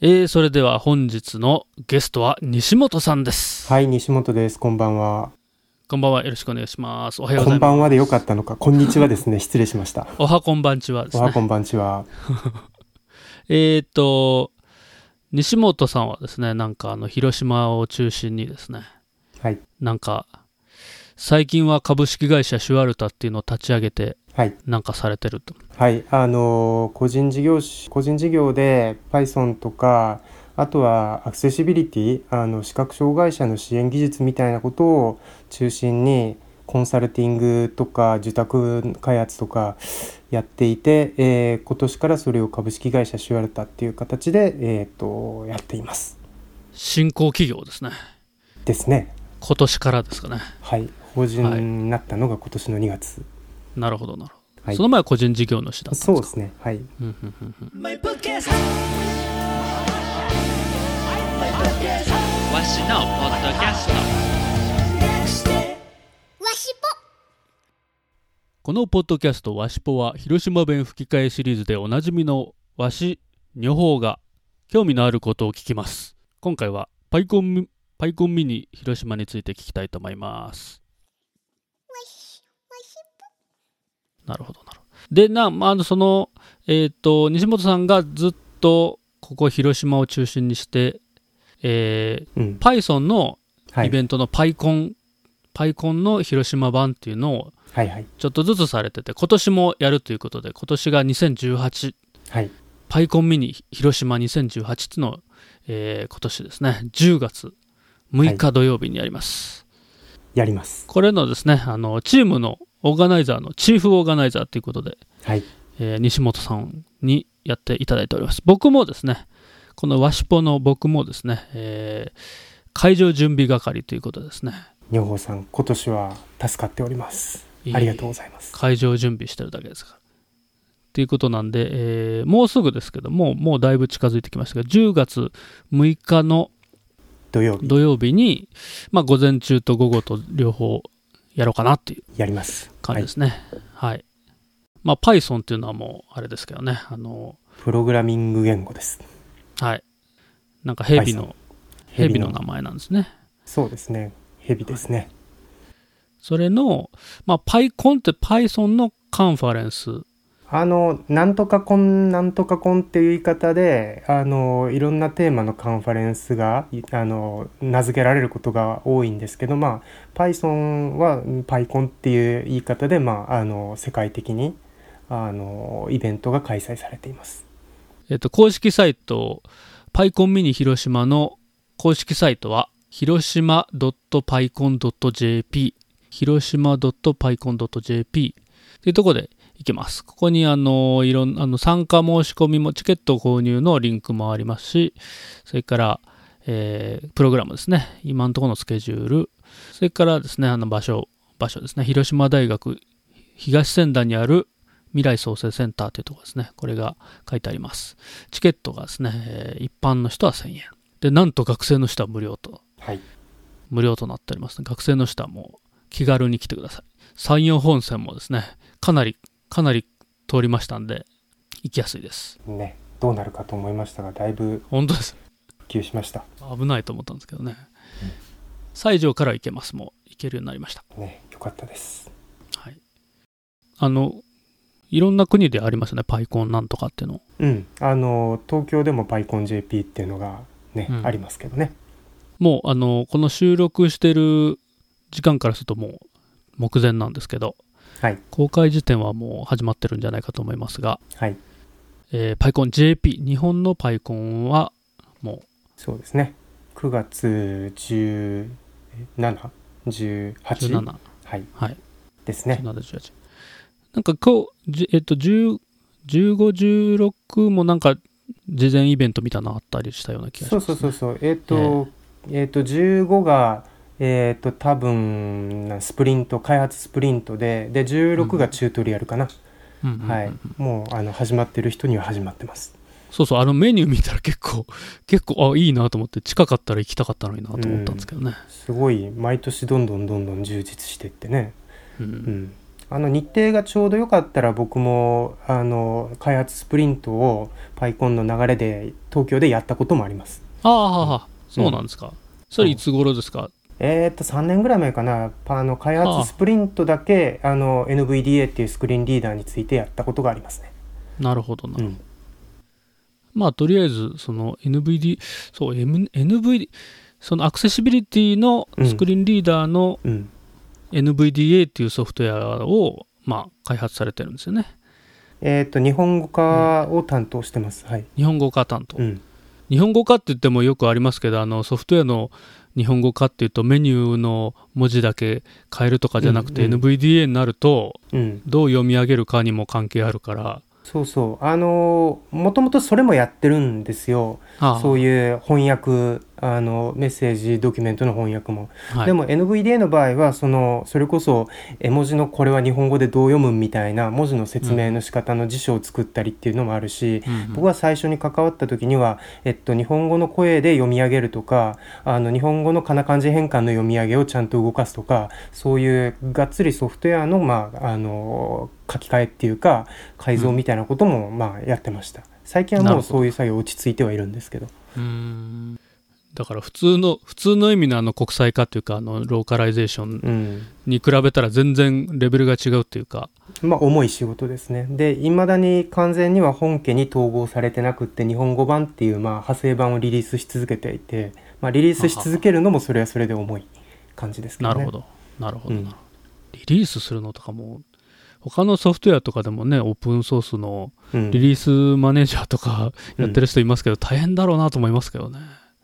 えー、それでは本日のゲストは西本さんです。はい、西本です。こんばんは。こんばんは。よろしくお願いします。おはようございます。こんばんはでよかったのか。こんにちはですね。失礼しました。おはこんばんちはですね。おはこんばんちは。えーっと、西本さんはですね、なんかあの、広島を中心にですね、はい。なんか、最近は株式会社シュアルタっていうのを立ち上げて、はい。なんかされてると。はい。あのー個人事業し、個人事業で Python とか、あとはアクセシビリティ、あの、視覚障害者の支援技術みたいなことを中心に、コンサルティングとか受託開発とかやっていて、えー今年からそれを株式会社シュアルタっていう形で、えっ、と、やっています。新興企業ですね。ですね。今年からですかね。はい。法人になったのが今年の2月。なるほど、なるほど。はいその前は個人事業主だったんですか？そうですね。はい。うんうんうんうんわしのポッドキャストこのポッドキャストわしぽは広島弁吹き替えシリーズでおなじみのわし女法が興味のあることを聞きます今回はパイコンミパイコンミニ広島について聞きたいと思いますなるほどなるほどでな、まああの、そのえっ、と西本さんがずっとここ広島を中心にしてえーうん。Python のはい。イベントのパイコン、パイコンの広島版っていうのをはいはい。ちょっとずつされてて、今年もやるということで、今年が2018、はい。パイコンミニ広島2018っていうのを、えー今年ですね、10月6日土曜日にやります。やります。これのですね、あの、チームのオーガナイザーのチーフオーガナイザーということで、はい。えー西本さんにやっていただいております。僕もですね、このワシポの僕もですね、えー会場準備係ということですね。女房さん、今年は助かっております。ありがとうございます。会場準備してるだけですから。っていうことなんで、えーもうすぐですけども、もうだいぶ近づいてきましたが、10月6日の土曜日、土曜日に、まあ、午前中と午後と両方やろうかなっていうやります。感じですね。はい。まあ、Python っていうのはもう、あれですけどね、あの、プログラミング言語です。はい。なんか蛇の、蛇蛇の名前なんですね。そうですね。蛇ですね。それの、まあ、PyCon って Python のカンファレンス。あの、なんとかコン、なんとかコンっていう言い方で、あの、いろんなテーマのカンファレンスが、あの、名付けられることが多いんですけど、まあ、Python は PyCon っていう言い方で、まあ、あの、世界的に、あの、イベントが開催されています。えっと、公式サイト、PyCon ミニ広島の公式サイトは、広島 .pycon.jp、広島 .pycon.jp っていうところで行けます。ここにあの、いろんあの、参加申し込みも、チケット購入のリンクもありますし、それから、えープログラムですね。今のところのスケジュール、それからですね、あの場所、場所ですね。広島大学東仙台にある未来創生センターというところですね。これが書いてあります。チケットがですね、えー一般の人は1000円。で、なんと学生の人は無料と、はい。無料となっております、学生の人はもう気軽に来てください。山陽本線もですね、かなり、かなり通りましたんで、行きやすいです。ね、どうなるかと思いましたが、だいぶ本当です。普及しました。危ないと思ったんですけどね。西条から行けます。もう行けるようになりました。ね、よかったです。はい。あの、いろんな国でありますよね、パイコンなんとかっていうの。うん。あの、東京でも PyConJP っていうのがね、うんありますけどね。もう、あの、この収録してる時間からするともう目前なんですけど、はい。公開時点はもう始まってるんじゃないかと思いますが、はい。えー、パイコン JP、日本のパイコンはもそうですね。9月17、う18 17、はい。はい、ですね。17、18。なんか今日、じえっと、10 15、16もなんか事前イベントみたいなのあったりしたような気がしそうます、ね。そうそうそう。えっ、と、えっ、と、15が、えっ、と、多分、なスプリント、開発スプリントで、で、16がチュートリアルかな。うんうんうんはい。もう、あの、始まってる人には始まってます。そうそう、あのメニュー見たら結構、結構、あ、いいなと思って、近かったら行きたかったのになと思ったんですけどね。すごい、毎年どんどんどんどん充実していってね。うんうん。あの日程がちょうどよかったら僕もあの開発スプリントを PyCon の流れで東京でやったこともありますああ、はあはあ、そうなんですか。それいつ頃ですか、えーっと3年ぐらい前かな。あの開発スプリントだけあの NVDA っていうスクリーンリーダーについてやったことがありますね。なるほどな。うん。まあ、とりあえず、その NVD、そう、M、NVD、そのアクセシビリティのスクリーンリーダーのうん。NVDA っていうソフトウェアを、まあ、開発されてるんですよね。えーっと日本語化を担当してます、はい、日本語化担当。うん、日本語化って言ってもよくありますけど、あのソフトウェアの日本語化っていうとメニューの文字だけ変えるとかじゃなくて、うんうん NVDA になるとうん、どう読み上げるかにも関係あるから、そうそう。あのもともとそれもやってるんですよ。ああ。そういう翻訳あのメッセージドキュメントの翻訳も、はい。でも NVDA の場合はそのそれこそ絵文字のこれは日本語でどう読むみたいな文字の説明の仕方の辞書を作ったりっていうのもあるし、うん。うん僕は最初に関わった時には、えっと、日本語の声で読み上げるとかあの日本語のかな漢字変換の読み上げをちゃんと動かすとかそういうがっつりソフトウェアの,、まあ、あの書き換えっていうか改造みたいなことも、まあ、やってました。最近はもうそういう作業落ち着いてはいるんですけど。うーんだから普通の普通の意味のあの国際化っていうかあのローカライゼーションうん。に比べたら全然レベルが違うっていうか。まあ重い仕事ですね。でいまだに完全には本家に統合されてなくって日本語版っていう、まあ、派生版をリリースし続けていて、まあ、リリースし続けるのもそれはそれで重い感じですけどね。なるほど。なるほど、うん。リリースするのとかも他のソフトウェアとかでもねオープンソースのうん。リリースマネージャーとかやってる人いますけど、大変だろうなと思いますけどね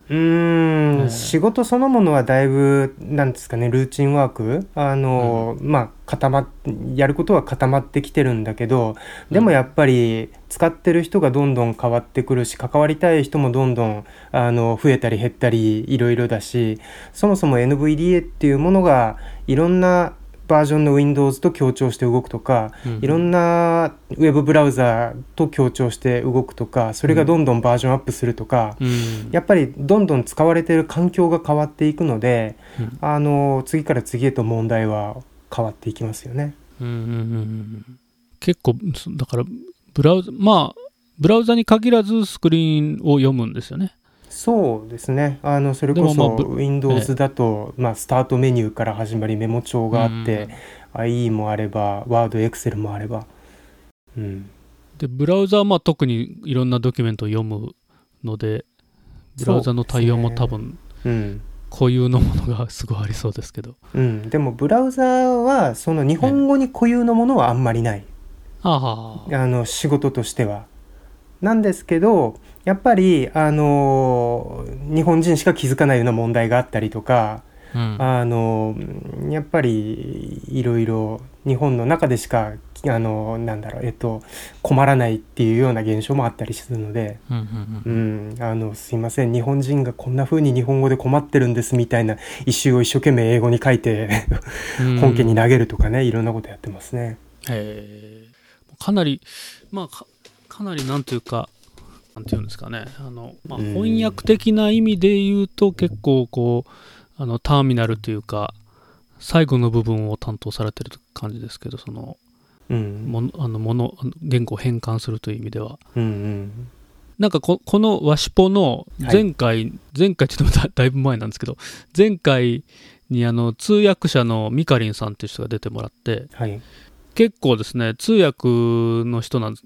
うーん、ええ仕事そのものはだいぶなんですかねルーチンワークあの、まあ固まっやることは固まってきてるんだけどでもやっぱり使ってる人がどんどん変わってくるし関わりたい人もどんどんあの増えたり減ったりいろいろだしそもそも NVDA っていうものがいろんなバージョンの Windows と協調して動くとか、いろんなウェブブラウザと協調して動くとかそれがどんどんバージョンアップするとか、うん。やっぱりどんどん使われている環境が変わっていくので、うん。あの次から次へと問題は変わっていきますよね。うんうんうんうん。結構そだからブラウザまあブラウザに限らずスクリーンを読むんですよねそうですね。あのそれこそ Windows だと、まあ、スタートメニューから始まりメモ帳があって、IE もあれば Word、Excel もあれば、うん、でブラウザはまあ特にいろんなドキュメントを読むのでブラウザの対応も多分うん。固有のものがすごいありそうですけど。うん、でもブラウザはその日本語に固有のものはあんまりない。あああの仕事としては。なんですけどやっぱりあの日本人しか気づかないような問題があったりとかうん。あのやっぱりいろいろ日本の中でしかあのなんだろうえっと困らないっていうような現象もあったりするので、うんうんうん、あのすいません日本人がこんな風に日本語で困ってるんですみたいな一周を一生懸命英語に書いてうん。本家に投げるとかねいろんなことやってますね。かなりまあかかなりなんていうかなんていうんですかね。あの、まあ、うん。翻訳的な意味で言うと結構こうあのターミナルというか最後の部分を担当されてる感じですけどそのうん。あのもの言語を変換するという意味では。うんうん。なんかここのワシポの前回、前回ちょっとだだいぶ前なんですけど前回にあの通訳者のミカリンさんっていう人が出てもらってはい。結構ですね通訳の人なん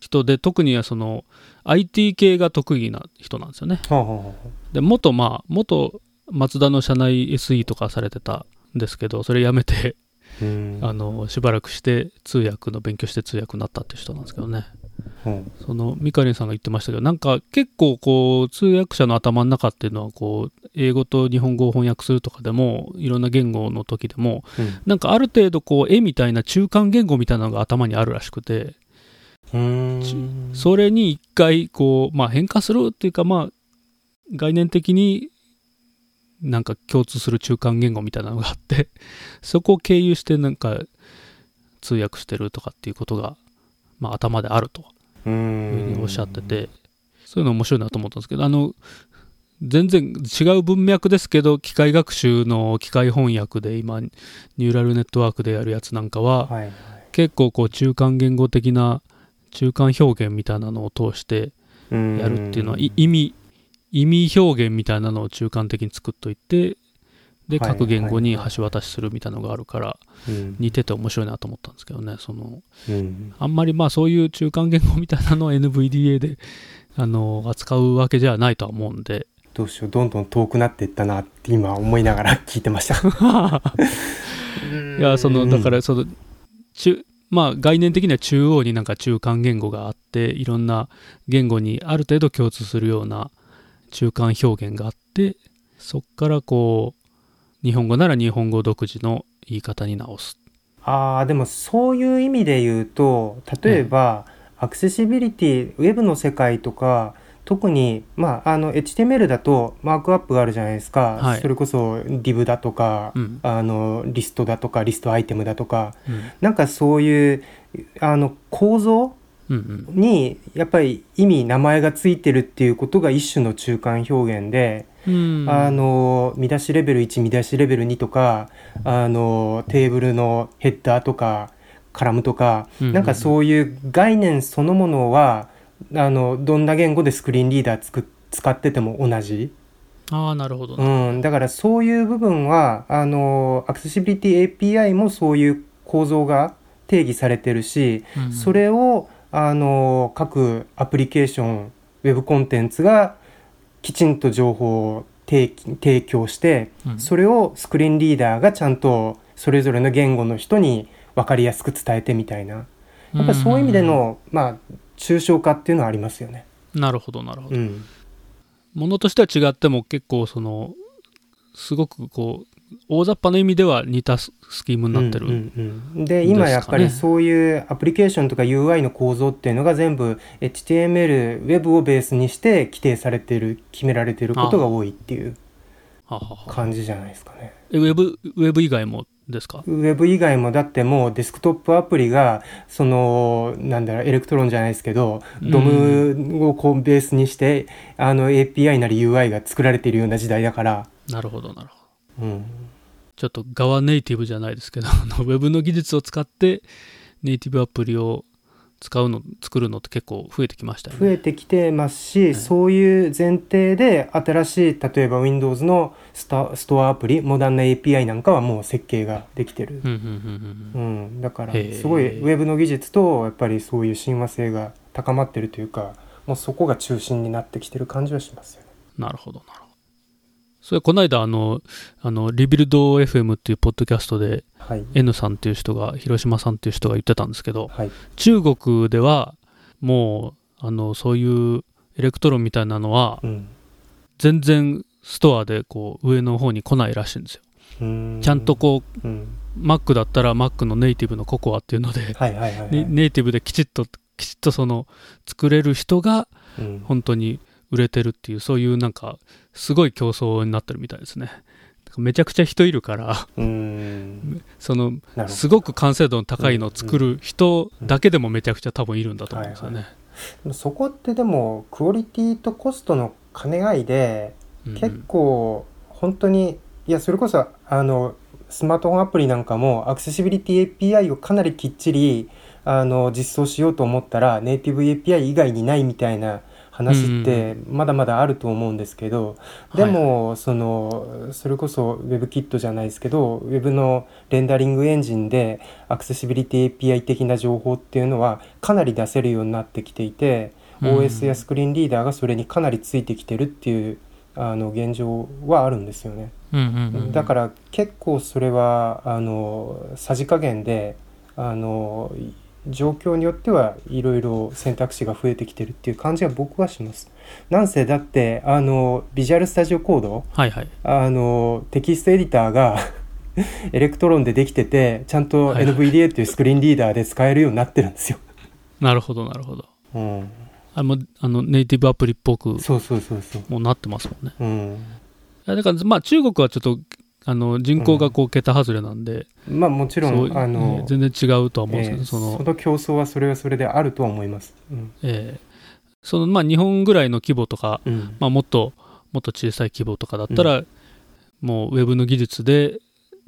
人で特にはその IT 系が得意な人なんですよね。はあはあはで元まあ元マツダの社内 SE とかされてたんですけどそれ辞めてあのしばらくして通訳の勉強して通訳になったっていう人なんですけどね。うんそのミカリンさんが言ってましたけどなんか結構こう通訳者の頭の中っていうのはこう英語と日本語を翻訳するとかでもいろんな言語の時でもなんかある程度こう絵みたいな中間言語みたいなのが頭にあるらしくてそれに一回こうまあ変化するっていうかまあ概念的になんか共通する中間言語みたいなのがあって そこを経由してなんか通訳してるとかっていうことがまあ頭であると。ういうふうにおっしゃってて、そういうの面白いなと思ったんですけど、あの、全然違う文脈ですけど、機械学習の機械翻訳で今、ニューラルネットワークでやるやつなんかは、はいはい。結構こう中間言語的な中間表現みたいなのを通してうんやるっていうのは、い意味、意味表現みたいなのを中間的に作っといて、で、はい各言語に橋渡しするみたいなのがあるから、うん。似てて面白いなと思ったんですけどね、その、うん。あんまりまあそういう中間言語みたいなのを NVDA で、あの、扱うわけじゃないとは思うんで、どうしようどんどん遠くなっていったなって今思いながら聞いてました。いや、その、だから、その、中、まあ、概念的には中央になんか中間言語があって、いろんな言語にある程度共通するような中間表現があって、そっからこう、日本語なら日本語独自の言い方に直す。ああでもそういう意味で言うと例えば、アクセシビリティウェブの世界とか特に、まあ、あの HTML だとマークアップがあるじゃないですか、はいそれこそ div だとか、うん。あのリストだとかリストアイテムだとかうん。なんかそういうあの構造うん。にやっぱり意味名前がついてるっていうことが一種の中間表現で、うん。あの見出しレベル1見出しレベル2とかあのテーブルのヘッダーとかカラムとか、うんうんなんかそういう概念そのものはあのどんな言語でスクリーンリーダーつく使ってても同じ、ああ、なるほど。うな。ん、だからそういう部分はあのアクセシビリティ API もそういう構造が定義されてるし、うんそれをあの各アプリケーションウェブコンテンツがきちんと情報を提提供して、うん。それをスクリーンリーダーがちゃんとそれぞれの言語の人に分かりやすく伝えてみたいな。やっぱそういう意味での、まあ抽象化っていうのはありますよね。うん。なるほど、なるほど。うんものとしては違っても結構その、すごくこう、大雑把な意味では似たススキームになってる。うんうんうんで今やっぱりそういうアプリケーションとか UI の構造っていうのが全部 HTML、Web をベースにして規定されてる決められてることが多いっていう感じじゃないですかね。えウェブ、ウェブ以外もですか？ウェブ以外もだってもうデスクトップアプリがそのなんだろうエレクトロンじゃないですけど、うん。 DOM をこうベースにしてあの API なり UI が作られているような時代だから、なるほど、なるほど。うん、ちょっと側ネイティブじゃないですけど、ウェブの技術を使ってネイティブアプリを使うの、作るのって結構増えてきましたよね。増えてきてますし、いそういう前提で新しい例えば Windows のスタストアアプリモダンな API なんかはもう設計ができてるう、んだからすごいウェブの技術とやっぱりそういう親和性が高まってるというかもうそこが中心になってきてる感じはしますよね。なるほど、なるほど。それ、この間、あの、あの、 Rebuild FM っていうポッドキャストで、はい、N さんっていう人が、広島さんっていう人が言ってたんですけど、はい。中国では、もう、あの、そういうエレクトロンみたいなのは、うん。全然ストアでこう上の方に来ないらしいんですよ。ちゃんとこう、うん、Mac だったら Mac のネイティブの Cocoa っていうので、ネイティブできちっと、きちっとその作れる人がうん。本当に売れてるっていう、そういうなんか、すごい競争になってるみたいですね。めちゃくちゃ人いるから、うーんその、すごく完成度の高いのを作る人だけでもめちゃくちゃ多分いるんだと思うんですよね。でもそこってでもクオリティとコストの兼ね合いでうん結構本当にいやそれこそあのスマートフォンアプリなんかもアクセシビリティ API をかなりきっちりあの実装しようと思ったらネイティブ API 以外にないみたいな話ってまだまだあると思うんですけど、でも、そのそれこそ WebKit じゃないですけど Web のレンダリングエンジンでアクセシビリティ API 的な情報っていうのはかなり出せるようになってきていて、うん。OS やスクリーンリーダーがそれにかなりついてきてるっていうあの現状はあるんですよね。うんうんうん。だから結構それはあのさじ加減であの状況によってはいろいろ選択肢が増えてきてるっていう感じは僕はします。なんせだってあの Visual Studio Code はいはい。あのテキストエディターが Electron でできててちゃんと NVDA っていうスクリーンリーダーで使えるようになってるんですよ。なるほどなるほど。うん、あもうあのネイティブアプリっぽくそうそうそうそう。もうなってますもんね。うん、だからまあ中国はちょっとあの人口がこう桁外れなんで、まあもちろんあのね全然違うとは思うんですけど、えーそのその競争はそれはそれであるとは思います。うん。えーそのまあ日本ぐらいの規模とか、うん。まあ、もっともっと小さい規模とかだったら、もうウェブの技術で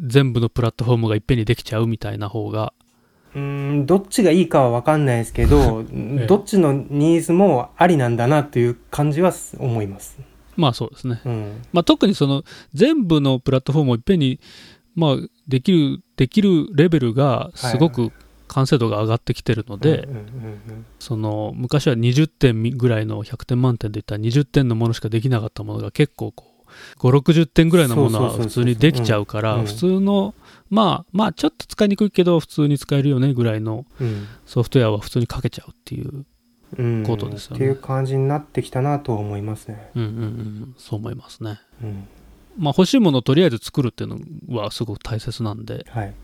全部のプラットフォームがいっぺんにできちゃうみたいな方が、うーんどっちがいいかは分かんないですけど、え。どっちのニーズもありなんだなという感じは思います。まあそうですね。うん。まあ特にその全部のプラットフォームをいっぺんに、まあできる、できるレベルがすごく完成度が上がってきてるので、その昔は20点ぐらいの100点満点で言ったら20点のものしかできなかったものが結構こう5、60点ぐらいのものは普通にできちゃうから、うん。普通の、まあ、まあちょっと使いにくいけど普通に使えるよねぐらいのうん。ソフトウェアは普通に書けちゃうっていう、うんことですよねっていう感じになってきたなと思いますね。うんうんうん、そう思いますね。うんまあ欲しいものをとりあえず作るっていうのはすごく大切なんで、はい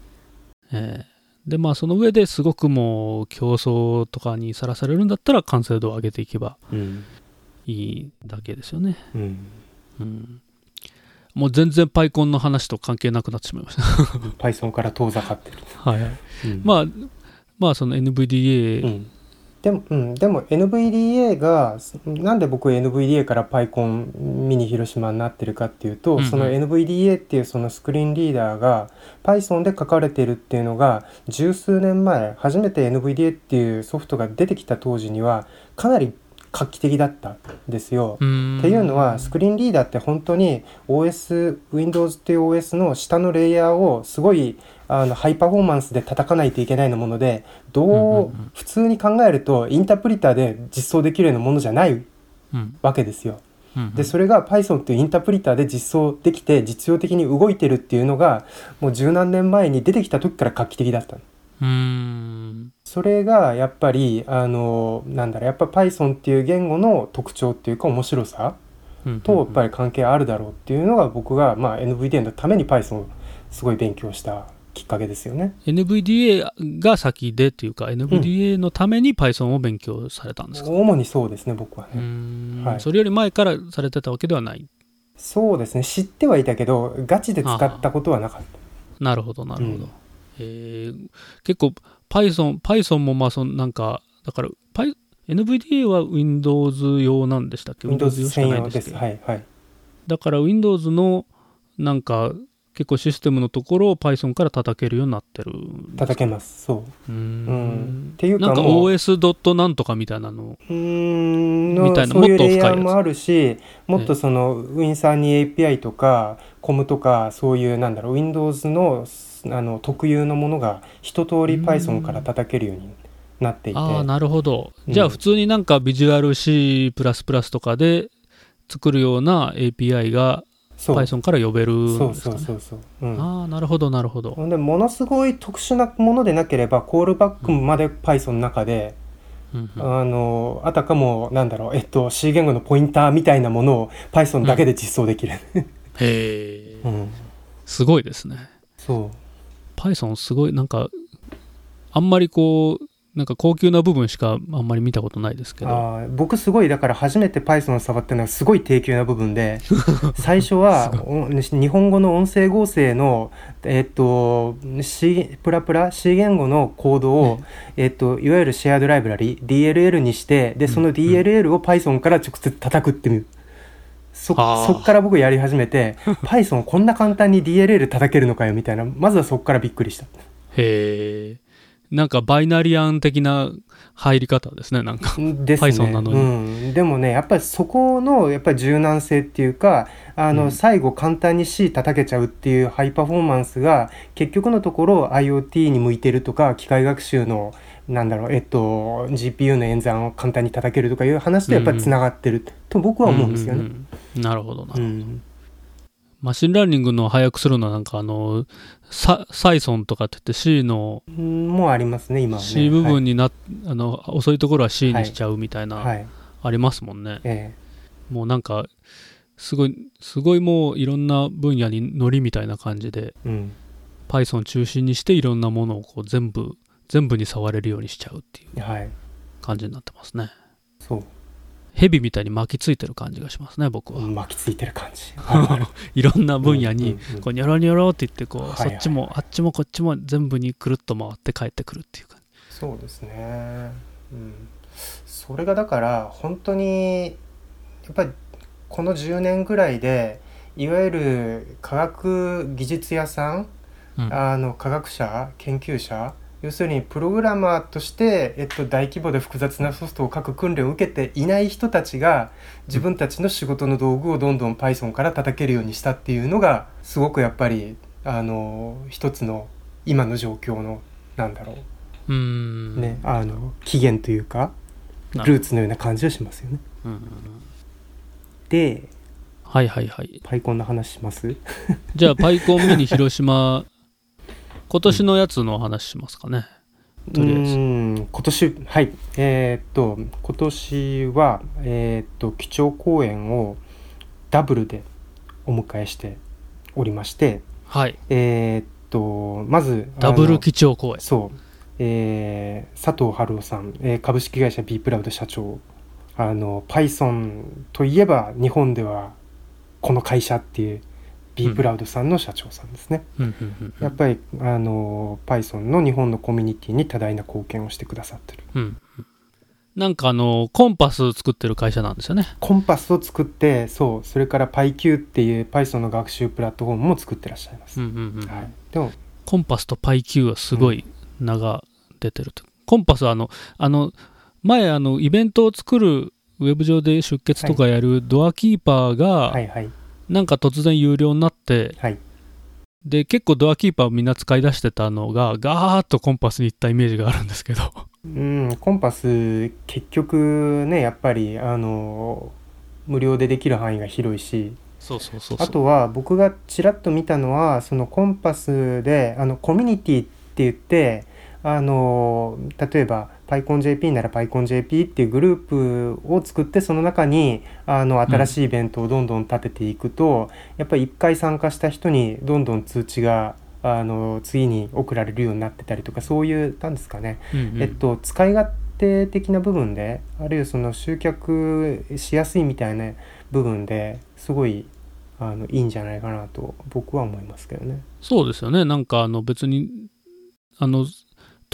えーでまあその上ですごくもう競争とかにさらされるんだったら完成度を上げていけばうんいいだけですよね。うんうんもう全然パイコンの話と関係なくなってしまいました。Python から遠ざかってる。はい。うんまあ、まあその NVDA、うんでも、うん、でも NVDA がなんで僕 NVDA から PyCon ミニ広島になってるかっていうと、うんうんその NVDA っていうそのスクリーンリーダーが Python で書かれてるっていうのが十数年前初めて NVDA っていうソフトが出てきた当時にはかなり画期的だったんですよ。っっていうのはスクリーンリーダーって本当に OS Windows っていう OS の下のレイヤーをすごいあのハイパフォーマンスで叩かないといけないのものでどう,、普通に考えるとインタープリターで実装できるようなものじゃないうん。わけですよ。でそれが Python っていうインタープリターで実装できて実用的に動いてるっていうのがもう十何年前に出てきた時から画期的だったの。うーん。それがやっぱりあのなんだろうやっぱ Python っていう言語の特徴っていうか面白さうんとやっぱり関係あるだろうっていうのが僕が、まあ、NVDA のために Python をすごい勉強したきっかけですよね。NVDA が先でっていうか、NVDA のために Python を勉強されたんですか、主にそうですね僕はね。んはいそれより前からされてたわけではない？そうですね知ってはいたけどガチで使ったことはなかった。なるほど、なるほど。うんえー結構 Python、Python もまあそのなんか、だから、Py- NVDA は Windows 用なんでしたっけ？Windows 用しか。ないんですけどはいはい。だから Windows のなんか結構システムのところを Python から叩けるようになってる叩けます。そう。ーう。うん。んっていうなんか OS ドットなんとかみたいなの？うーん。のみたいなもっと深いやもあるしもっとその Win に API とか COM とかそういうなんだろう Windows のあの特有のものが一通り Python から叩けるようになっていて。ああなるほど。うん。じゃあ普通になんか Visual C++ とかで作るような API が Python から呼べるんそうですかね。そうそうそう、う。ん。ああなるほどなるほど。でものすごい特殊なものでなければコールバックまで Python の中で、うんうん。あのあたかもなんだろうえっと C 言語のポインターみたいなものを Python だけで実装できる、へえ うん。すごいですね。そう。Python すごいなんかあんまりこうなんか高級な部分しかあんまり見たことないですけど。僕すごいだから初めて Python を触ったのはすごい低級な部分で 最初はお日本語の音声合成のえっと C プラプラ C 言語のコードを、えっといわゆるシェアドライブラリ DLL にしてでその DLL を Python から直接叩くっていう。そあー。そっから僕やり始めて Python こんな簡単に DLL 叩けるのかよみたいな。まずはそこからびっくりした。へえなんかバイナリアン的な入り方ですねなんか。ですね。Python なのに。うん、でもねやっぱりそこのやっぱり柔軟性っていうかあの、うん。最後簡単に C 叩けちゃうっていうハイパフォーマンスが結局のところ IoT に向いてるとか機械学習のなんだろうえっと GPU の演算を簡単に叩けるとかいう話とやっぱりつながってる。と僕は思うんですよね。うんうんうん。なるほどな、うん。 machine learning の早くするのはなんかあのササイソンとかって言って C のうんもうありますね今はね。C 部分にな、あの遅いところは C にしちゃうみたいな、はい、はいありますもんね。えもうなんかすごいすごいもういろんな分野にノリみたいな感じでえうん。Python 中心にしていろんなものをこう全部全部に触れるようにしちゃうっていうはい。感じになってますね。そうヘビみたいに巻きついてる感じがしますね僕は、巻きついてる感じ。あるあるいろんな分野にこうニョロニョロって言ってこう、はいはい。そっちもあっちもこっちも全部にくるっと回って帰ってくるっていうかそうですね、うん、それがだから本当にやっぱりこの10年ぐらいでいわゆる科学技術屋さん、うん。あの科学者研究者要するにプログラマーとして、えっと、大規模で複雑なソフトを書く訓練を受けていない人たちが自分たちの仕事の道具をどんどん Python から叩けるようにしたっていうのがすごくやっぱりあの一つの今の状況のなんだろう。ーん。うね、あの起源というかルーツのような感じはしますよね。うんうんうん。ではいはいはい。パイコンの話します？じゃあパイコンミニ広島今年のやつの話しますかね。とりあえず。今年はい。えーっと今年はえーっと基調講演をダブルでお迎えしておりましてはい。えーっとまずダブル基調講演。そう、えー佐藤春夫さん、えー株式会社 B プラウド社長。あの Python といえば日本ではこの会社っていう B プラウドさんの社長さんですね、うんうんうんうん。やっぱりあの Python の日本のコミュニティに多大な貢献をしてくださってる。うんうん。なんかあのコンパス作ってる会社なんですよね。コンパスを作ってそうそれから PyQ っていう Python の学習プラットフォームも作ってらっしゃいます、うんうんうん。はい、でもコンパスと PyQ はすごい名が出てると、コンパスはあのあの前あのイベントを作るウェブ上で出血とかやるドアキーパーが、はいはいなんか突然有料になってはい。で結構ドアキーパーをみんな使い出してたのがガーッとコンパスに行ったイメージがあるんですけど。うんコンパス結局ねやっぱりあの無料でできる範囲が広いし。そうそうそう。あとは僕がちらっと見たのはそのコンパスであのコミュニティって言ってあの例えば PyConJP なら PyConJP っていうグループを作ってその中にあの新しいイベントをどんどん立てていくと、やっぱり1回参加した人にどんどん通知があの次に送られるようになってたりとかそういうなんですかね。うんうん。えっと、使い勝手的な部分であるいはその集客しやすいみたいな部分ですごいあのいいんじゃないかなと僕は思いますけどね。そうですよね。なんかあの別にあの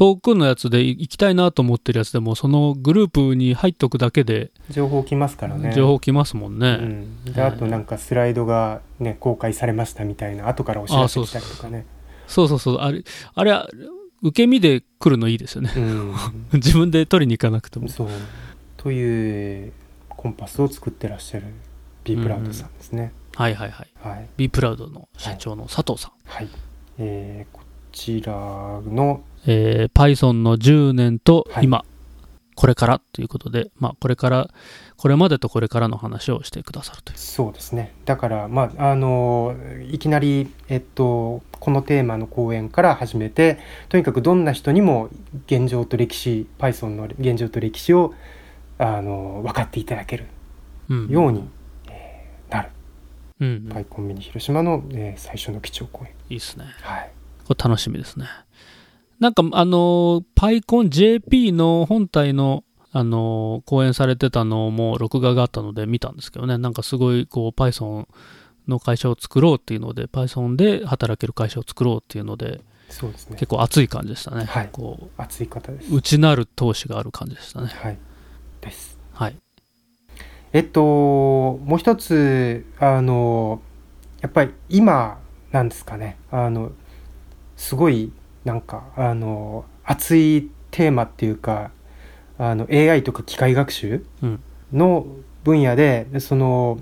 遠くのやつで行きたいなと思ってるやつでもそのグループに入っとくだけで情報来ますからね。情報来ますもんうね、ん、であとなんかスライドが、ね、公開されましたみたいな後からお知らせ来たりとかね。そうそうそう。あれあれ受け身で来るのいいですよね。うん。自分で取りに行かなくても。そう。というコンパスを作ってらっしゃる B プラウドさんですね。はいはいはい。はい。B プラウドの社長の佐藤さん、はい。えーこちらのえー Python の10年とはい。今、これからということで、まあ、これからこれまでとこれからの話をしてくださるという。そうですね。だからまああのいきなり、えっと、このテーマの講演から始めてとにかくどんな人にも現状と歴史 Python の現状と歴史をあの分かっていただけるうん。ように、えーなる。うんうん。PyCon ミニ広島の、えー最初の基調講演。いいですね。はい。これ楽しみですねなんかあの PyConJP の本体のあの講演されてたのも録画があったので見たんですけどね。なんかすごいこう Python の会社を作ろうっていうので Python で働ける会社を作ろうっていうのでそうですね。結構熱い感じでしたね、はい。こ熱い方です。う内なる闘志がある感じでしたね。はい。です。はい。えっともう一つあのやっぱり今なんですかね。あのすごいなんかあの熱いテーマっていうかあの AI とか機械学習うん。の分野でその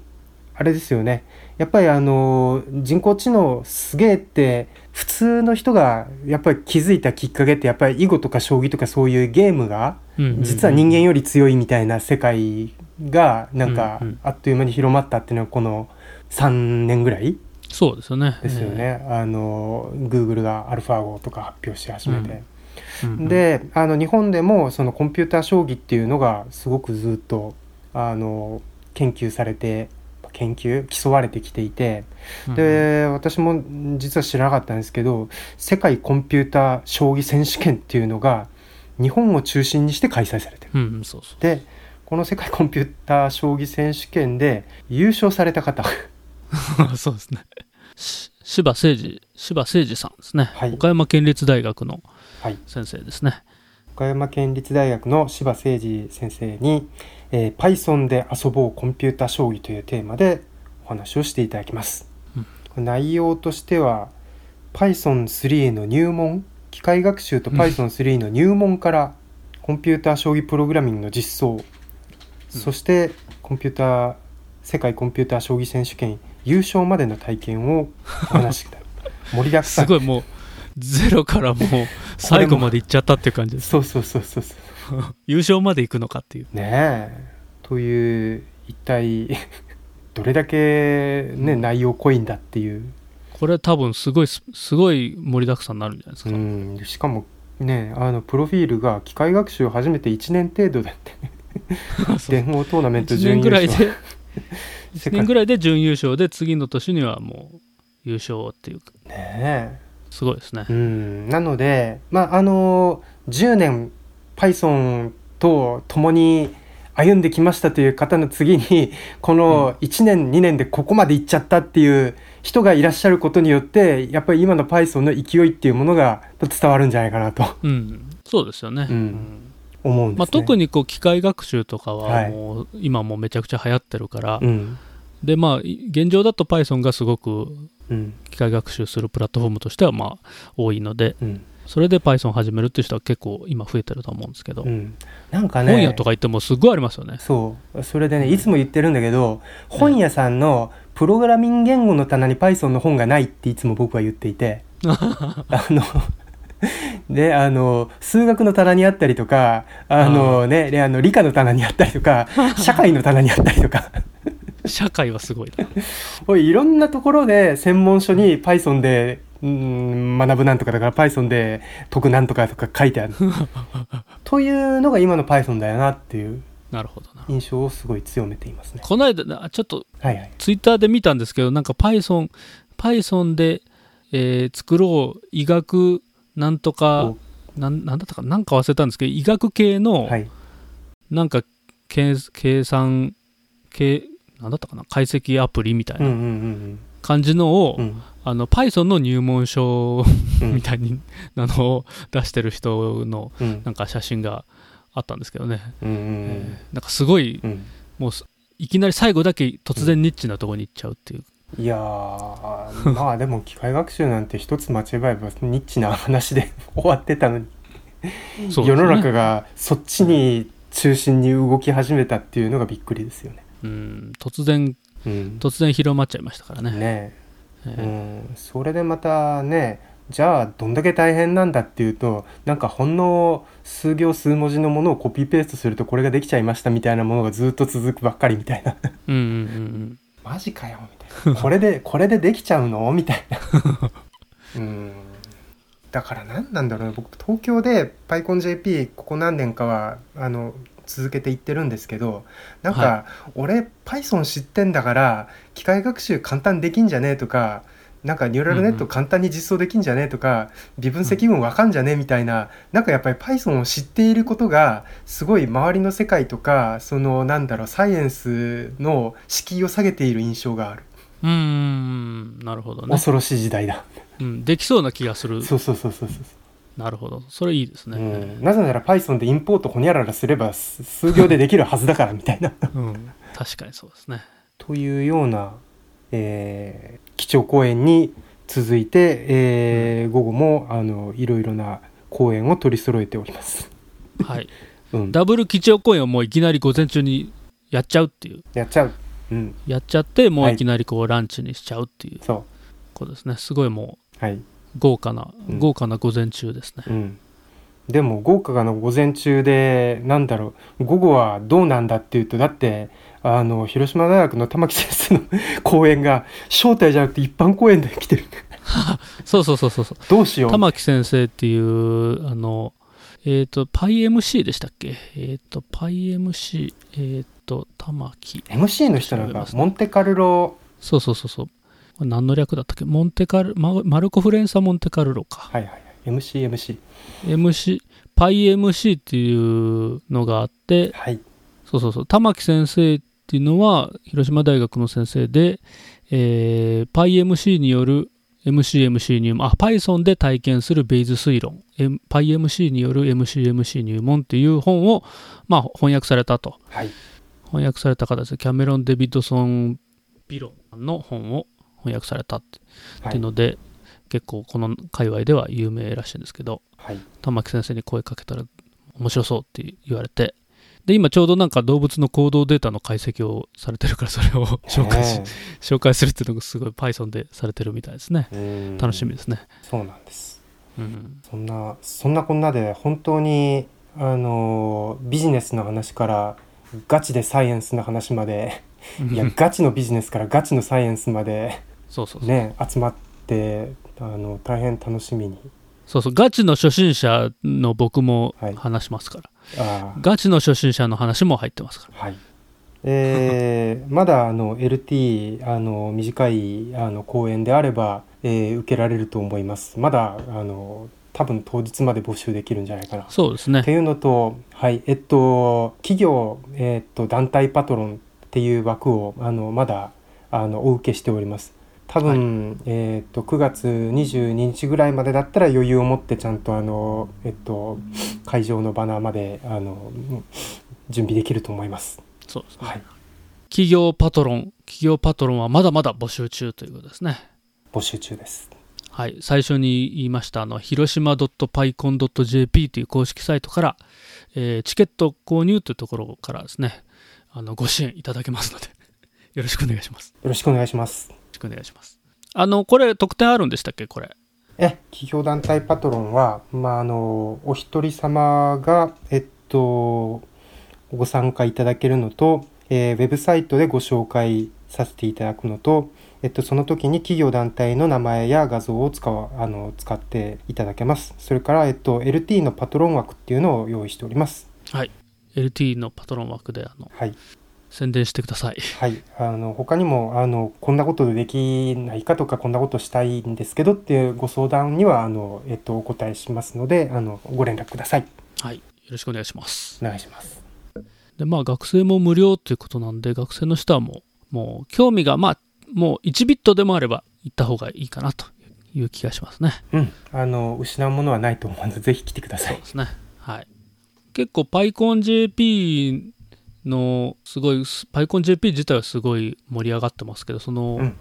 あれですよね。やっぱりあの人工知能すげえって普通の人がやっぱり気づいたきっかけってやっぱり囲碁とか将棋とかそういうゲームがうんうんうん実は人間より強いみたいな世界がなんかうんうんあっという間に広まったっていうのはこの3年ぐらいそうですよね。ですよね、あの Google がアルファ号とか発表し始めて、えーうんうん。であの日本でもそのコンピューター将棋っていうのがすごくずっとあの研究されて研究？競われてきていて。で私も実は知らなかったんですけど世界コンピューター将棋選手権っていうのが日本を中心にして開催されてる。うんうんそうそう。でこの世界コンピューター将棋選手権で優勝された方。そうですね。し柴誠二、柴誠二さんですね、はい。岡山県立大学のはい。先生ですね。岡山県立大学の柴誠二先生に、えー Python で遊ぼうコンピュータ将棋というテーマでお話をしていただきます。うん。内容としては Python3 の入門機械学習と Python3 の入門からコンピューター将棋プログラミングの実装、そしてコンピューター世界コンピューター将棋選手権優勝までの体験をお話しくだ 盛りだくさん。すごいもう、ゼロからもう最後まで行っちゃったっていう感じです。そうそうそうそう優勝まで行くのかっていう。ねえ。という一体どれだけね内容濃いんだっていう、これ多分すごいす、すごい盛りだくさんになるんじゃないですか。うん、しかもねあのプロフィールが機械学習を始めて1年程度だってね。電王トーナメント1準優勝。年ぐらいで、1世界年ぐらいで準優勝で、次の年にはもう優勝っていうか、ねえ。すごいですね。う。ん。なのでまああの10年 Python と共に歩んできましたという方の次に この1年2年でここまで行っちゃったっていう人がいらっしゃることによってやっぱり今の Python の勢いっていうものが伝わるんじゃないかなと。うん、そうですよね。うん。うん思うんですね。まあ、特にこう機械学習とかははい。もう今もうめちゃくちゃ流行ってるから、うん。でまあい現状だと Python がすごくうん。機械学習するプラットフォームとしてはまあ多いのでうん。それで Python 始めるっていう人は結構今増えてると思うんですけど、うん、なんかね本屋とか行ってもすごいありますよね。そう。それでねいつも言ってるんだけど本屋さんのプログラミング言語の棚に Python の本がないっていつも僕は言っていて。あので あの数学の棚にあったりとかあの、ね、であの理科の棚にあったりとか 社会の棚にあったりとか。社会はすごいな。おいいろんなところで専門書に Python でうん学ぶなんとかだから Python で解くなんとかとか書いてある。というのが今の Python だよなっていうなるほどな。印象をすごい強めていますね。この間なちょっとはいはい。ツイッターで見たんですけどなんか Python Python で、えー作ろう医学なんとかお。なんなんだったかななんか忘れたんですけど医学系のはい。なんか計計算系なんだったかな解析アプリみたいうんうなん感じのを、うん。うん。あの Python の入門書うん。みたいに、なのを出してる人のうん。なんか写真があったんですけどね、うんうんえーなんかすごいうん。もうすいきなり最後だけ突然ニッチなところに行っちゃうっていう、いやー、まあでも機械学習なんて一つ間違えばニッチな話で 終わってたのに、世の中がそっちに中心に動き始めたっていうのがびっくりですよね。うん突然うん。突然広まっちゃいましたからね。ねえ。え、ーうん。それでまたね、じゃあどんだけ大変なんだっていうとなんかほんの数行数文字のものをコピーペーストするとこれができちゃいましたみたいなものがずっと続くばっかりみたいな。うんうんうん。マジかよみたいな これでこれでできちゃうの？みたいな。うん。だから何なんだろうね。僕東京で PyConJP ここ何年かはあの続けていってるんですけどなんか、は俺 Python 知ってんだから機械学習簡単できんじゃねえとかなんかニューラルネット簡単に実装できんじゃねえとか、微分積分わかんじゃねえみたいな、なんかやっぱり Python を知っていることがすごい周りの世界とかそのなんだろうサイエンスの敷居を下げている印象がある、うんうんうん。なるほどね、恐ろしい時代だ。うん、できそうな気がする。そうそうそうそうそう。なるほど。それいいですね、うん、なぜなら Python でインポートほにゃららすればす数行でできるはずだからみたいな。うん、確かにそうですね。というような、えー基調講演に続いて、えー午後もあのいろいろな講演を取り揃えております。はい。うん、ダブル基調講演をもういきなり午前中にやっちゃうっていう。やっちゃう。うん、やっちゃってもうはい。いきなりこうランチにしちゃうっていうそことですね。すごいもう。はい。う豪華な、うん。豪華な午前中ですね。うん。でも豪華の午前中でなんだろう午後はどうなんだっていうとだってあの広島大学の玉木先生の 講演が招待じゃなくて一般講演で来てる。そうそうそうそうそう。どうしよう。玉木先生っていうあのえっ、と PyMC でしたっけ？えっ、と PyMC えっ、と玉木。MC の人なんかモンテカルロ。そうそうそうそう。これ何の略だったっけ？モンテカルママルコ・フレンサ・モンテカルロか。はいはいはい。MCMC MC PyMC っていうのがあってはい。そうそうそう。玉木先生っていうのは広島大学の先生で、えー、PyMC による、MCMC 入門、あ、Python で体験するベイズ推論、M- PyMC による MCMC 入門っていう本を、まあ、翻訳されたと。はい。翻訳された方です。キャメロン・デビッドソン・ビロンの本を翻訳されたって,、はい。いうので、結構この界隈では有名らしいんですけど、はい。玉木先生に声かけたら面白そうって言われて、で、今ちょうどなんか動物の行動データの解析をされてるから、それを 紹介し、ね紹介するっていうのがすごい Python でされてるみたいですね。楽しみですね。そうなんですうん。そんなそんなこんなで本当にあのビジネスの話からガチでサイエンスの話までいやガチのビジネスからガチのサイエンスまでそうそう。ね集まってあの大変楽しみにそうそう、ガチの初心者の僕もはい話しますから、あーガチの初心者の話も入ってますから。はいえー まだあの LT あの短いあの講演であれば、えー受けられると思いますまだあの多分当日まで募集できるんじゃないかなそうですねって。いうのと、はい、えっと、企業、えっと、団体パトロンっていう枠を、あの、まだ、あの、お受けしております。多分、えっと、9月22日ぐらいまでだったら余裕を持ってちゃんと、あの、えっと、会場のバナーまで、あの、うん準備できると思います。そうですね。はい。企業パトロン、企業パトロンはまだまだ募集中ということですね。募集中です。はい、最初に言いましたあの広島 .pycon.jp という公式サイトから、えーチケット購入というところからですねあのご支援いただけますのでよろしくお願いしますよよろしくお願いします。ろしくお願いしますあのこれ特典あるんでしたっけ？これえ企業団体パトロンは、まあ、あのお一人様が、えっと、ご参加いただけるのと、えーウェブサイトでご紹介させていただくのと、えっと、その時に企業団体の名前や画像を使わあの使っていただけます。それから、えっと、LT のパトロン枠っていうのを用意しております。はい LT のパトロン枠であのはい。宣伝してください。はい、あの他にもあのこんなことできないかとかこんなことしたいんですけどっていうご相談にはあの、えっと、お答えしますのであのご連絡ください。はい。よろしくお願いします。お願いします。でまあ学生も無料ということなんで学生の人はもうもう興味がまあもう1ビットでもあれば行った方がいいかなという気がしますね。うん。あの失うものはないと思うのでぜひ来てください。そうですね。はい。結構 PyConJP のすごい、PyConJP 自体はすごい盛り上がってますけど、その、うん。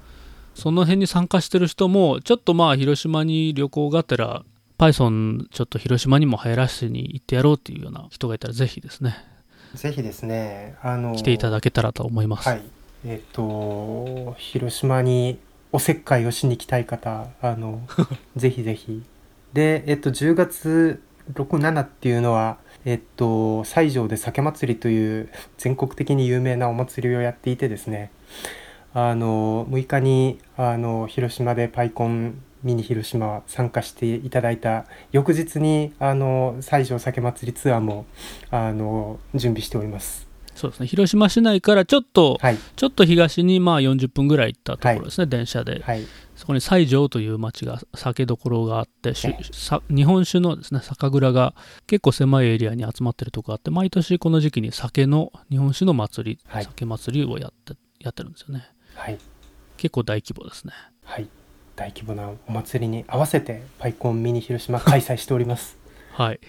その辺に参加してる人も、ちょっとまあ広島に旅行がてら、Python ちょっと広島にも入らせに行ってやろうっていうような人がいたらぜひですね、ぜひですね。あの来ていただけたらと思います。はい。えっ、と広島におせっかいをしに来たい方あの ぜひぜひ。でえっ、と10月67っていうのはえっと西条で酒祭りという 全国的に有名なお祭りをやっていてですね。あの6日にあの広島でパイコンミニ広島参加していただいた翌日にあの西条酒祭りツアーもあの準備しております。そうですね。広島市内からちょっと、はい。ちょっと東にまあ40分ぐらい行ったところですね、電車で。はいそこに西条という町が酒どころがあって、日本酒のですね酒蔵が結構狭いエリアに集まってるとこがあって毎年この時期に酒の日本酒の祭り、はい。酒祭りをやってやってるんですよね。はい。結構大規模ですね。はい、大規模なお祭りに合わせてパイコンミニ広島開催しております。はい。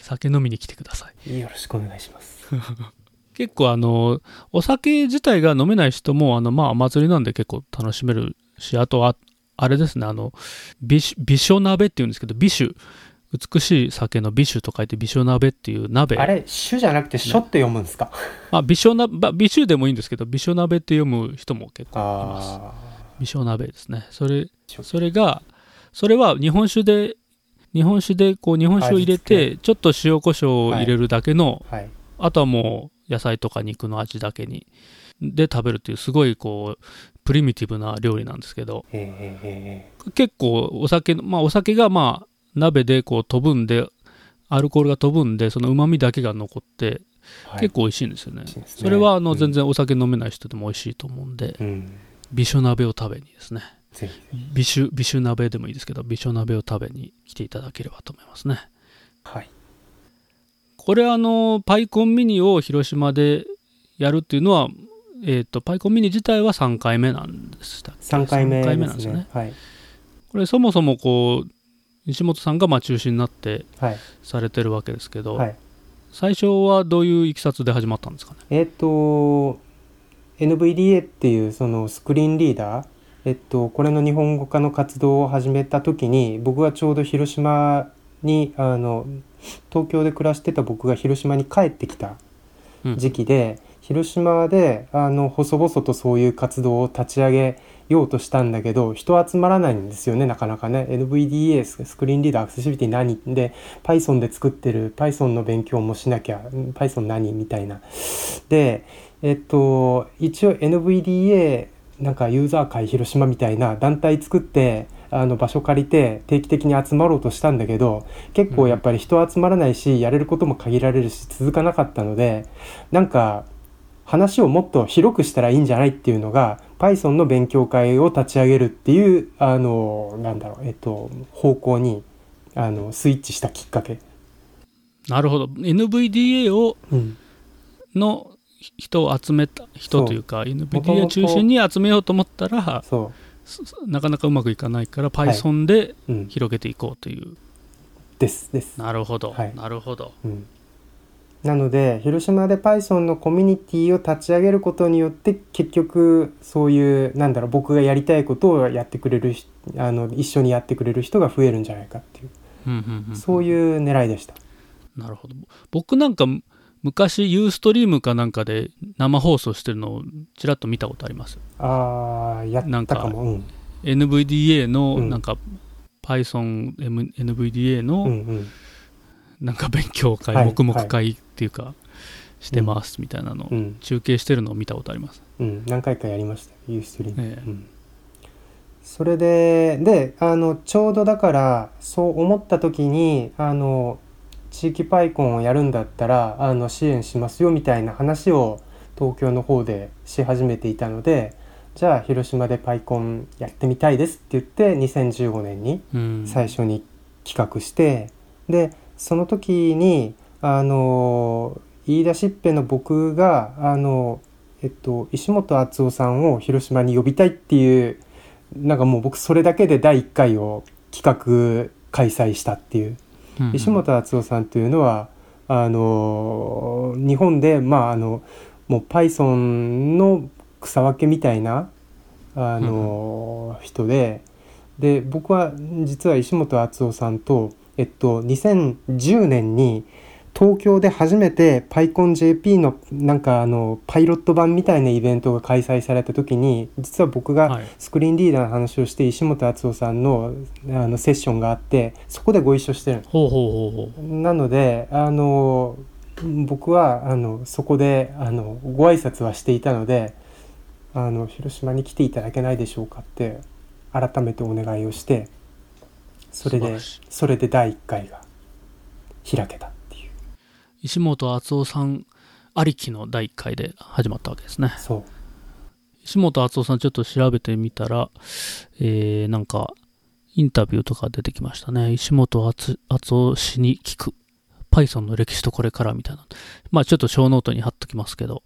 酒飲みに来てください。よろしくお願いします。結構あのお酒自体が飲めない人もあのまあお祭りなんで結構楽しめるしあとはあれですねあの美酒鍋っていうんですけど美酒美しい酒の美酒と書いて美酒鍋っていう鍋。あれ、主じゃなくて書って読むんですか？まあ、美少な、まあ美酒でもいいんですけど、美少鍋って読む人も結構います。あ美少鍋ですね。それ、あ、それが、それは日本酒で、日本酒で、こう、日本酒を入れ味て、ちょっと塩コショウを入れるだけの、はい、あとはもう、野菜とか肉の味だけに、で食べるっていう、すごい、こう、プリミティブな料理なんですけど、結構、お酒の、まあ、お酒が、まあ、鍋でこう飛ぶんで、アルコールが飛ぶんで、その旨味だけが残って、結構美味しいんですよね。それはあのうん。全然お酒飲めない人でも美味しいと思うんで、うん、美酒鍋を食べにですね、ぜひ、美酒、美酒鍋でもいいですけど、美酒鍋を食べに来ていただければと思いますね。はい、これあの、パイコンミニを広島でやるっていうのは、えっ、と、パイコンミニ自体は3回目なんでしたっけ三回目三回目ですねなんですよね。。はい、これそもそもこう西本さんがまあ中心になってはい。されてるわけですけど、はい。最初はどういういきさつで始まったんですかね？えっ、と NVDA っていうそのスクリーンリーダーえっとこれの日本語化の活動を始めた時に僕はちょうど広島にあの東京で暮らしてた僕が広島に帰ってきたうん。時期で、広島であの細々とそういう活動を立ち上げようとしたんだけど人集まらないんですよねなかなかね。NVDA スクリーンリーダーアクセシビティ何？で Python で作ってる Python の勉強もしなきゃ Python 何みたいな。でえっと一応 NVDA なんかユーザー会広島みたいな団体作ってあの場所借りて定期的に集まろうとしたんだけど結構やっぱり人集まらないしやれることも限られるし続かなかったのでなんか話をもっと広くしたらいいんじゃないっていうのが Python の勉強会を立ち上げるっていうあのなんだろうえっと方向にあのスイッチしたきっかけ。なるほど。NVDA をうん。の人を集めた人というか NVDA と中心に集めようと思ったらなかなかうまくいかないから Python でう、うん、広げていこうという、ですです。なるほど、はい。なるほど。うん、なので広島で Python のコミュニティを立ち上げることによって結局そういうなんだろう僕がやりたいことをやってくれる人あの一緒にやってくれる人が増えるんじゃないかっていう、うんうんうんそういう狙いでした。なるほど。僕なんか昔ユーストリームかなんかで生放送してるのをちらっと見たことあります？ああやったかも。うん。NVDA のうん。なんか Python、M、NVDA うんのうんなんか勉強会、はい黙々会っていうか、してますみたいなのをうん。中継してるのを見たことあります、うん、何回かやりました。ユーストリーム、ええ。うん、それでであのちょうどだからそう思った時にあの地域パイコンをやるんだったらあの支援しますよみたいな話を東京の方でし始めていたのでじゃあ広島でパイコンやってみたいですって言って2015年にうん、最初に企画してでその時にあの言い出しっぺの僕があの、えっと、石本敦夫さんを広島に呼びたいっていうなんかもう僕それだけで第1回を企画開催したっていう、うんうん。石本敦夫さんというのはあの日本でまああのもう Python の草分けみたいなあの、人でで僕は実は石本敦夫さんと、えっと、2010年に東京で初めて PyConJP のなんかあのパイロット版みたいなイベントが開催された時に実は僕がはい。スクリーンリーダーの話をして石本敦夫さんのあのセッションがあってそこでご一緒してる。ほうほうほうほう。なのであの僕はあのそこであのご挨拶はしていたのであの広島に来ていただけないでしょうかって改めてお願いをしてそれでそれで第1回が開けたっていう。石本敦夫さんありきの第1回で始まったわけですね。そう。石本敦夫さんちょっと調べてみたら、えー、なんかインタビューとか出てきましたね。石本敦敦夫氏に聞く。Python の歴史とこれからみたいな。まあちょっとショーノートに貼っときますけど、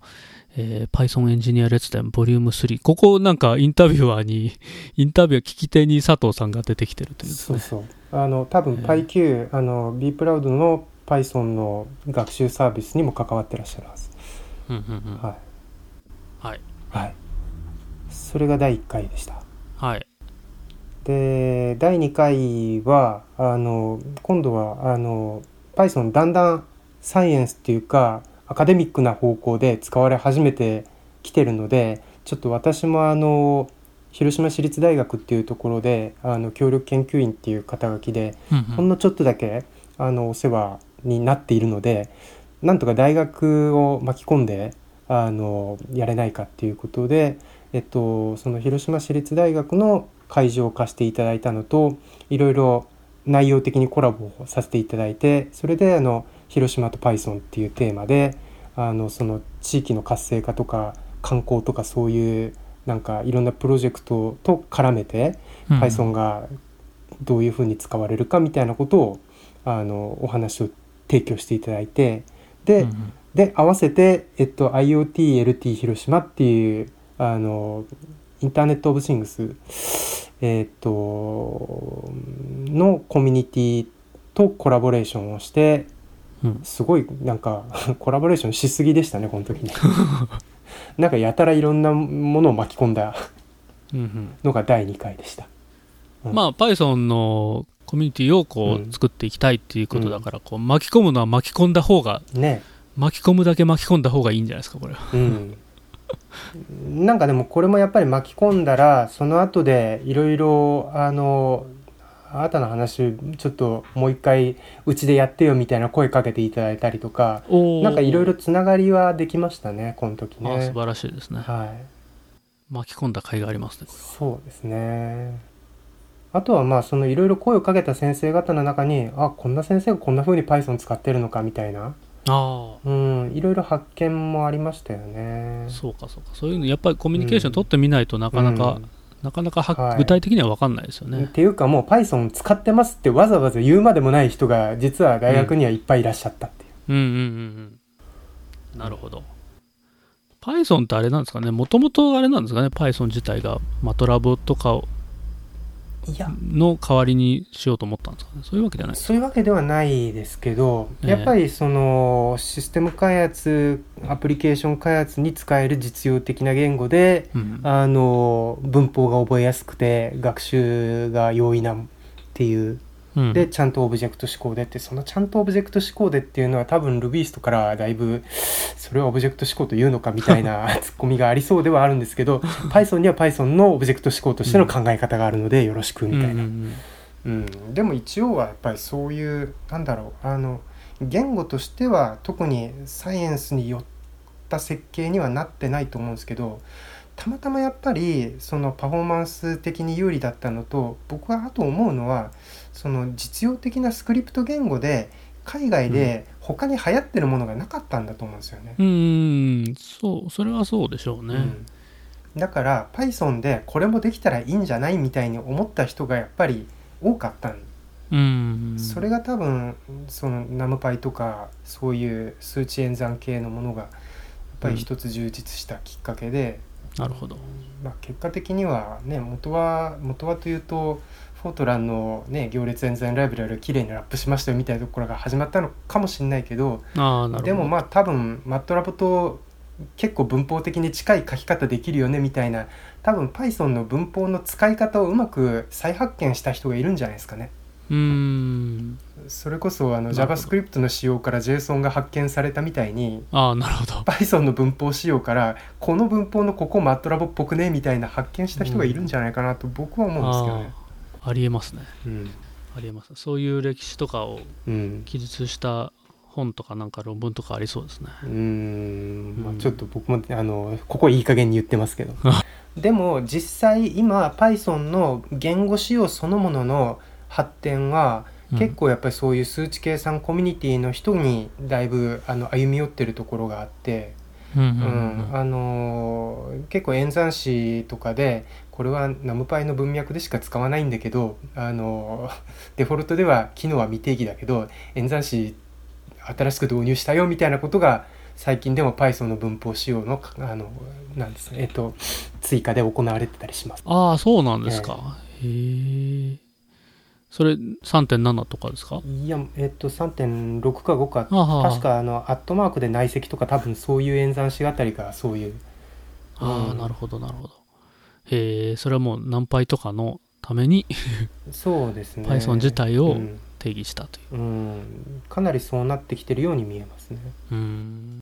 えー Python エンジニア列伝ボリューム3ここなんかインタビュアーに インタビュー聞き手に佐藤さんが出てきてるというね。そうそう。あの多分ええ PyQ、あの BProud の Python の学習サービスにも関わってらっしゃるはず。うんうんうん。はい。はい。はい。それが第1回でした。はい。で第2回はあの今度はあの Python だんだんサイエンスっていうかアカデミックな方向で使われ始めてきてるのでちょっと私もあの広島市立大学っていうところであの協力研究員っていう肩書きでうんうん。ほんのちょっとだけあのお世話になっているのでなんとか大学を巻き込んであのやれないかっていうことで、えっと、その広島市立大学の会場を貸していただいたのといろいろ内容的にコラボをさせていただいてそれであの広島と Python っていうテーマであのその地域の活性化とか観光とかそういうなんかいろんなプロジェクトと絡めてうん。Python がどういうふうに使われるかみたいなことをあのお話を提供していただいてで,、で合わせて、えっと、IoTLT 広島っていうあのインターネット・オブ・シングス、えーっとのコミュニティとコラボレーションをしてうんすごいなんか コラボレーションしすぎでしたねこの時に なんかやたらいろんなものを巻き込んだのが第2回でした。うん。まあ Python のコミュニティをこうんう作っていきたいっていうことだから、こう巻き込むのは巻き込んだ方がね。巻き込むだけ巻き込んだ方がいいんじゃないですかこれは。うん。なんかでもこれもやっぱり巻き込んだらその後でいろいろあのあなたの話ちょっともう一回うちでやってよみたいな声かけていただいたりとかなんかいろいろつながりはできましたねこの時ね。あ素晴らしいですね。はい。巻き込んだ甲斐がありますねこそうですね。あとはまあそのいろいろ声をかけた先生方の中にあこんな先生がこんな風に Python 使ってるのかみたいな。あうんいろいろ発見もありましたよね。あそうかそうか。そういうのやっぱりコミュニケーション取ってみないとなかなか、うんなかなかは、はい。具体的には分かんないですよっねていうかもう Python 使ってますってわざわざ言うまでもない人が実は大学にはいっぱいいらっしゃったっていう、うんうんうんうん。なるほど。Python ってあれなんですかね。もともとあれなんですかね。Python 自体が。マトラボとかをの代わりにしようと思ったんですかね？そういうわけじゃないそういうわけではないですけど、ええ。やっぱりそのシステム開発アプリケーション開発に使える実用的な言語でうん。あの文法が覚えやすくて学習が容易なっていううんでちゃんとオブジェクト指向でってそのちゃんとオブジェクト指向でっていうのは多分 Rubyist からはだいぶ それはオブジェクト指向というのかみたいな ツッコミがありそうではあるんですけど Python には Python のオブジェクト指向としての考え方があるのでよろしくみたいな、うん、でも一応はやっぱりそういうなんだろうあの言語としては特にサイエンスによった設計にはなってないと思うんですけどたまたまやっぱりそのパフォーマンス的に有利だったのと僕はあと思うのはその実用的なスクリプト言語で海外で他に流行ってるものがなかったんだと思うんですよね。うんうんそうそれはそうでしょうね、うん。だから Python でこれもできたらいいんじゃないみたいに思った人がやっぱり多かったん。うんそれが多分そのナムパイとかそういう数値演算系のものがやっぱり一つ充実したきっかけで、なるほど。まあ、結果的にはね元は元はというとフォートランの、ね、行列演算ライブラリをきれいにラップしましたよみたいなところが始まったのかもしれないけどでもまあ多分マットラボと結構文法的に近い書き方できるよねみたいな多分 Python の文法の使い方をうまく再発見した人がいるんじゃないですかね。うーんそれこそあの JavaScript の仕様から JSON が発見されたみたいにああなるほど Python の文法仕様からこの文法のここマットラボっぽくねみたいな発見した人がいるんじゃないかなと僕は思うんですけどね。あありえますね。うん。ありえます。そういう歴史とかをうん。記述した本とかなんか論文とかありそうですね。うーん。まあうん。ちょっと僕もあのここいい加減に言ってますけど。でも実際今 Python の言語仕様そのものの発展はうん。結構やっぱりそういう数値計算コミュニティの人にだいぶあの歩み寄ってるところがあって、結構演算子とかでこれはナムパイの文脈でしか使わないんだけど、あのー デフォルトでは機能は未定義だけど演算子新しく導入したよみたいなことが最近でも Python の文法仕様のあのなんですねえっと追加で行われてたりします。ああそうなんですか、へえ。それ3.7とかですか？いやえっと3.6か5か。確かあのアットマークで内積とか多分そういう演算子あたりがそういう。ああ、うん。なるほどなるほどへえそれはもうナンパイとかのためにそうですね。Python 自体をうん。定義したという。うん。かなりそうなってきてるように見えますね。うーん。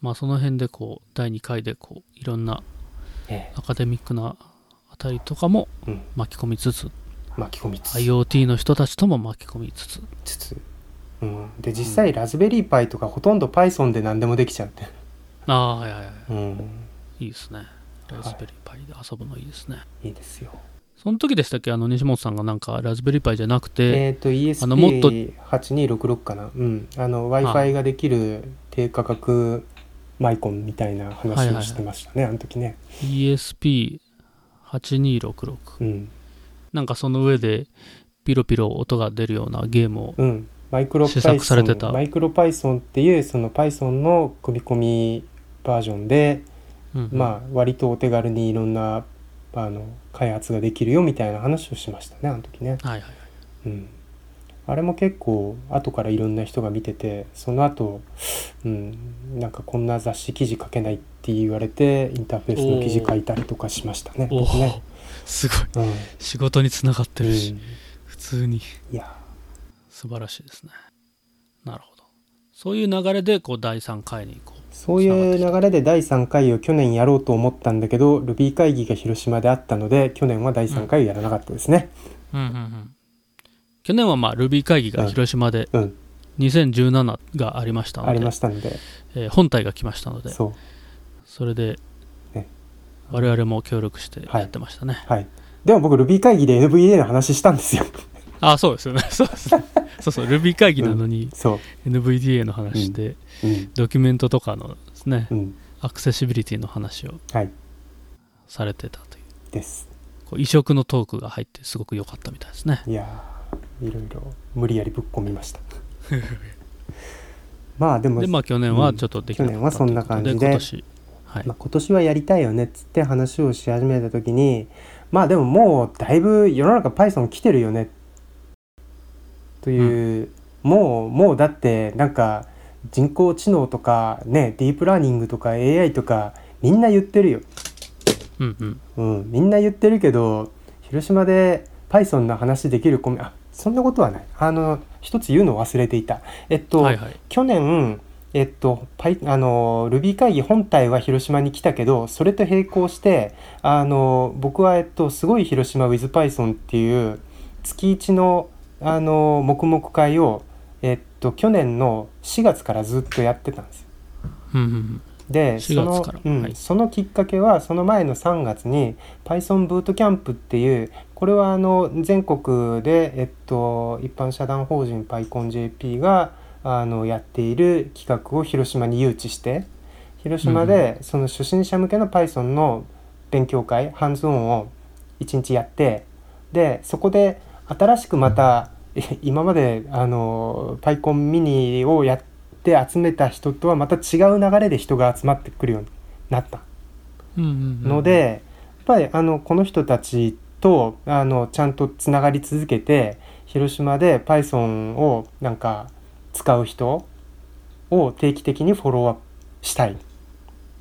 まあその辺でこう第2回でこういろんなえアカデミックなあたりとかも巻き込みつつ巻き込みつつ。IoT の人たちとも巻き込みつつ。つつ、うん、で実際ラズベリーパイとかほとんど Python で何でもできちゃうって、ああはいはいはいうん、いいですねラズベリーパイで遊ぶのいいですね、いいですよ。その時でしたっけ？あの西本さんがなんかラズベリーパイじゃなくて、えっ、とあのもっと ESP8266 かな、うん、あの Wi-Fi ができる低価格マイコンみたいな話をしてましたね、あの時ね。ESP8266 うん。なんかその上でピロピロ音が出るようなゲームをうん、マイクロ試作されてた。Python マイクロ Python っていうその Python の組み込みバージョンで、うんまあ割とお手軽にいろんなあの開発ができるよみたいな話をしましたねあの時ね。はいはいはい。うん、あれも結構後からいろんな人が見ててその後、うんなんかこんな雑誌記事書けないって言われてインターフェースの記事書いたりとかしましたね。ね。すごい。うん。仕事につながってうん。るし、普通に。いや。素晴らしいですね。なるほど。そういう流れでこう第3回にこうそういう流れで第3回を去年やろうと思ったんだけど Ruby 会議が広島であったので去年は第3回をやらなかったですね。うんうんうん。去年はまあ Ruby 会議が広島でうん、2017がありましたので、ありましたので。えー本体が来ましたのでそれでね。我々も協力してやってましたね、はい。でも僕 Ruby 会議で NVDA の話したんですよ。あそうですよね。そうですねそうそう Ruby 会議なのにそ NVDA の話で、う。うん。ドキュメントとかのですね、うん。アクセシビリティの話をはい。されてたというです。こう異色のトークが入ってすごく良かったみたいですねいやーいろいろ無理やりぶっ込みました。まあでも、でまあ去年はちょっとできなかった去年はそんな感じで今年はい、まあ、今年はやりたいよねっつって話をし始めた時にまあでももうだいぶ世の中 Python 来てるよねという、もうもうだってなんか人工知能とかねディープラーニングとか AI とかみんな言ってるよ、うんうん。うん、みんな言ってるけど広島で Python の話できるコミあそんなことはない。あの一つ言うのを忘れていた。えっと、はいはい。去年えっと、パイあの Ruby 会議本体は広島に来たけどそれと並行してあの僕は、えっと、すごい広島 WithPython っていう月1のあの黙々会を、えっと、去年の4月からずっとやってたんですよ。うんうんうん。で4そのうんはい。そのきっかけはその前の3月に Python ブートキャンプっていうこれはあの全国で、えっと、一般社団法人 PyConJP があのやっている企画を広島に誘致して広島でその初心者向けの Python の勉強会ハンズオンを1日やってでそこで新しくまたえ 今まであの PyCon ミニをやって集めた人とはまた違う流れで人が集まってくるようになったので、やっぱりあのこの人たちとあのちゃんとつながり続けて広島で Python をなんか使う人を定期的にフォローアップしたい。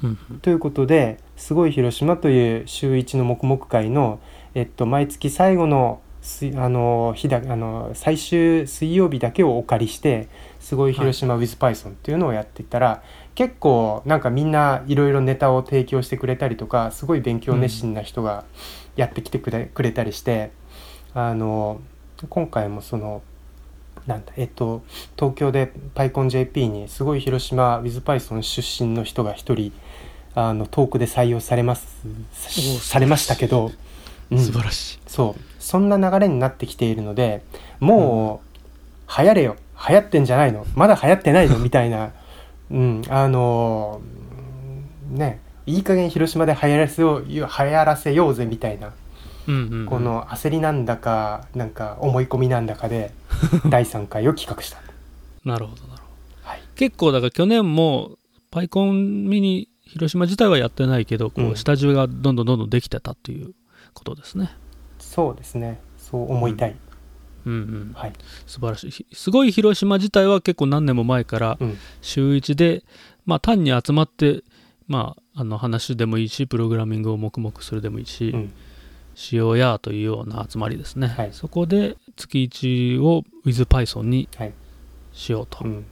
うんということですごい広島という週1の黙々会の、えっと、毎月最後の水あの日だあの最終水曜日だけをお借りしてすごい広島 WithPython っていうのをやっていったら、結構なんかみんないろいろネタを提供してくれたりとかすごい勉強熱心な人がやってきてくれ,、くれたりしてあの今回もそのなんだえっと東京で PyConJP にすごい広島 WithPython 出身の人が一人あのトークで採用されますおされましたけど、うん。素晴らしい。そう。そんな流れになってきているのでもう、流行れよ。流行ってんじゃないの。まだ流行ってないの。みたいな、うん、あのーね。いい加減広島で流行らせよう流行らせようぜみたいな。うんうんうん。この焦りなんだかなんか思い込みなんだかで 第3回を企画した。なるほどなるほど。はい。結構だから去年もパイコンミニ広島自体はやってないけどこう下地がどんどんどんどんできてたっていうことですね。そうですね。そう思いたい、うん。うんはい、素晴らしい。ひすごい広島自体は結構何年も前からうん。週1でまあ単に集まってまああの話でもいいしプログラミングを黙々するでもいいし、うん。しようやというような集まりですね、はい。そこで月1を WithPython にはい。しようと、うん、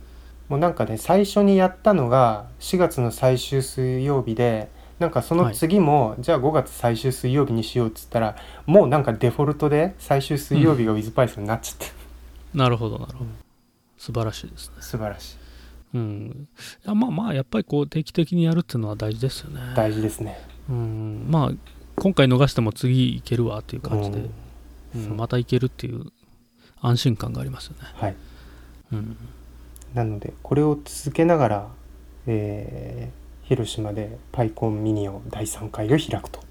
もうなんかね最初にやったのが4月の最終水曜日でなんかその次も、じゃあ5月最終水曜日にしようっつったらもうなんかデフォルトで最終水曜日が WithPython になっちゃって、なるほどなるほど、うん素晴らしいですね。素晴らしい。うん。いやまあまあやっぱりこう定期的にやるっていうのは大事ですよね。大事ですね。うん。まあ今回逃しても次いけるわっていう感じで、うん。またいけるっていう安心感がありますよね、はい。うん、なのでこれを続けながら、えー広島でパイコンミニを第3回を開くと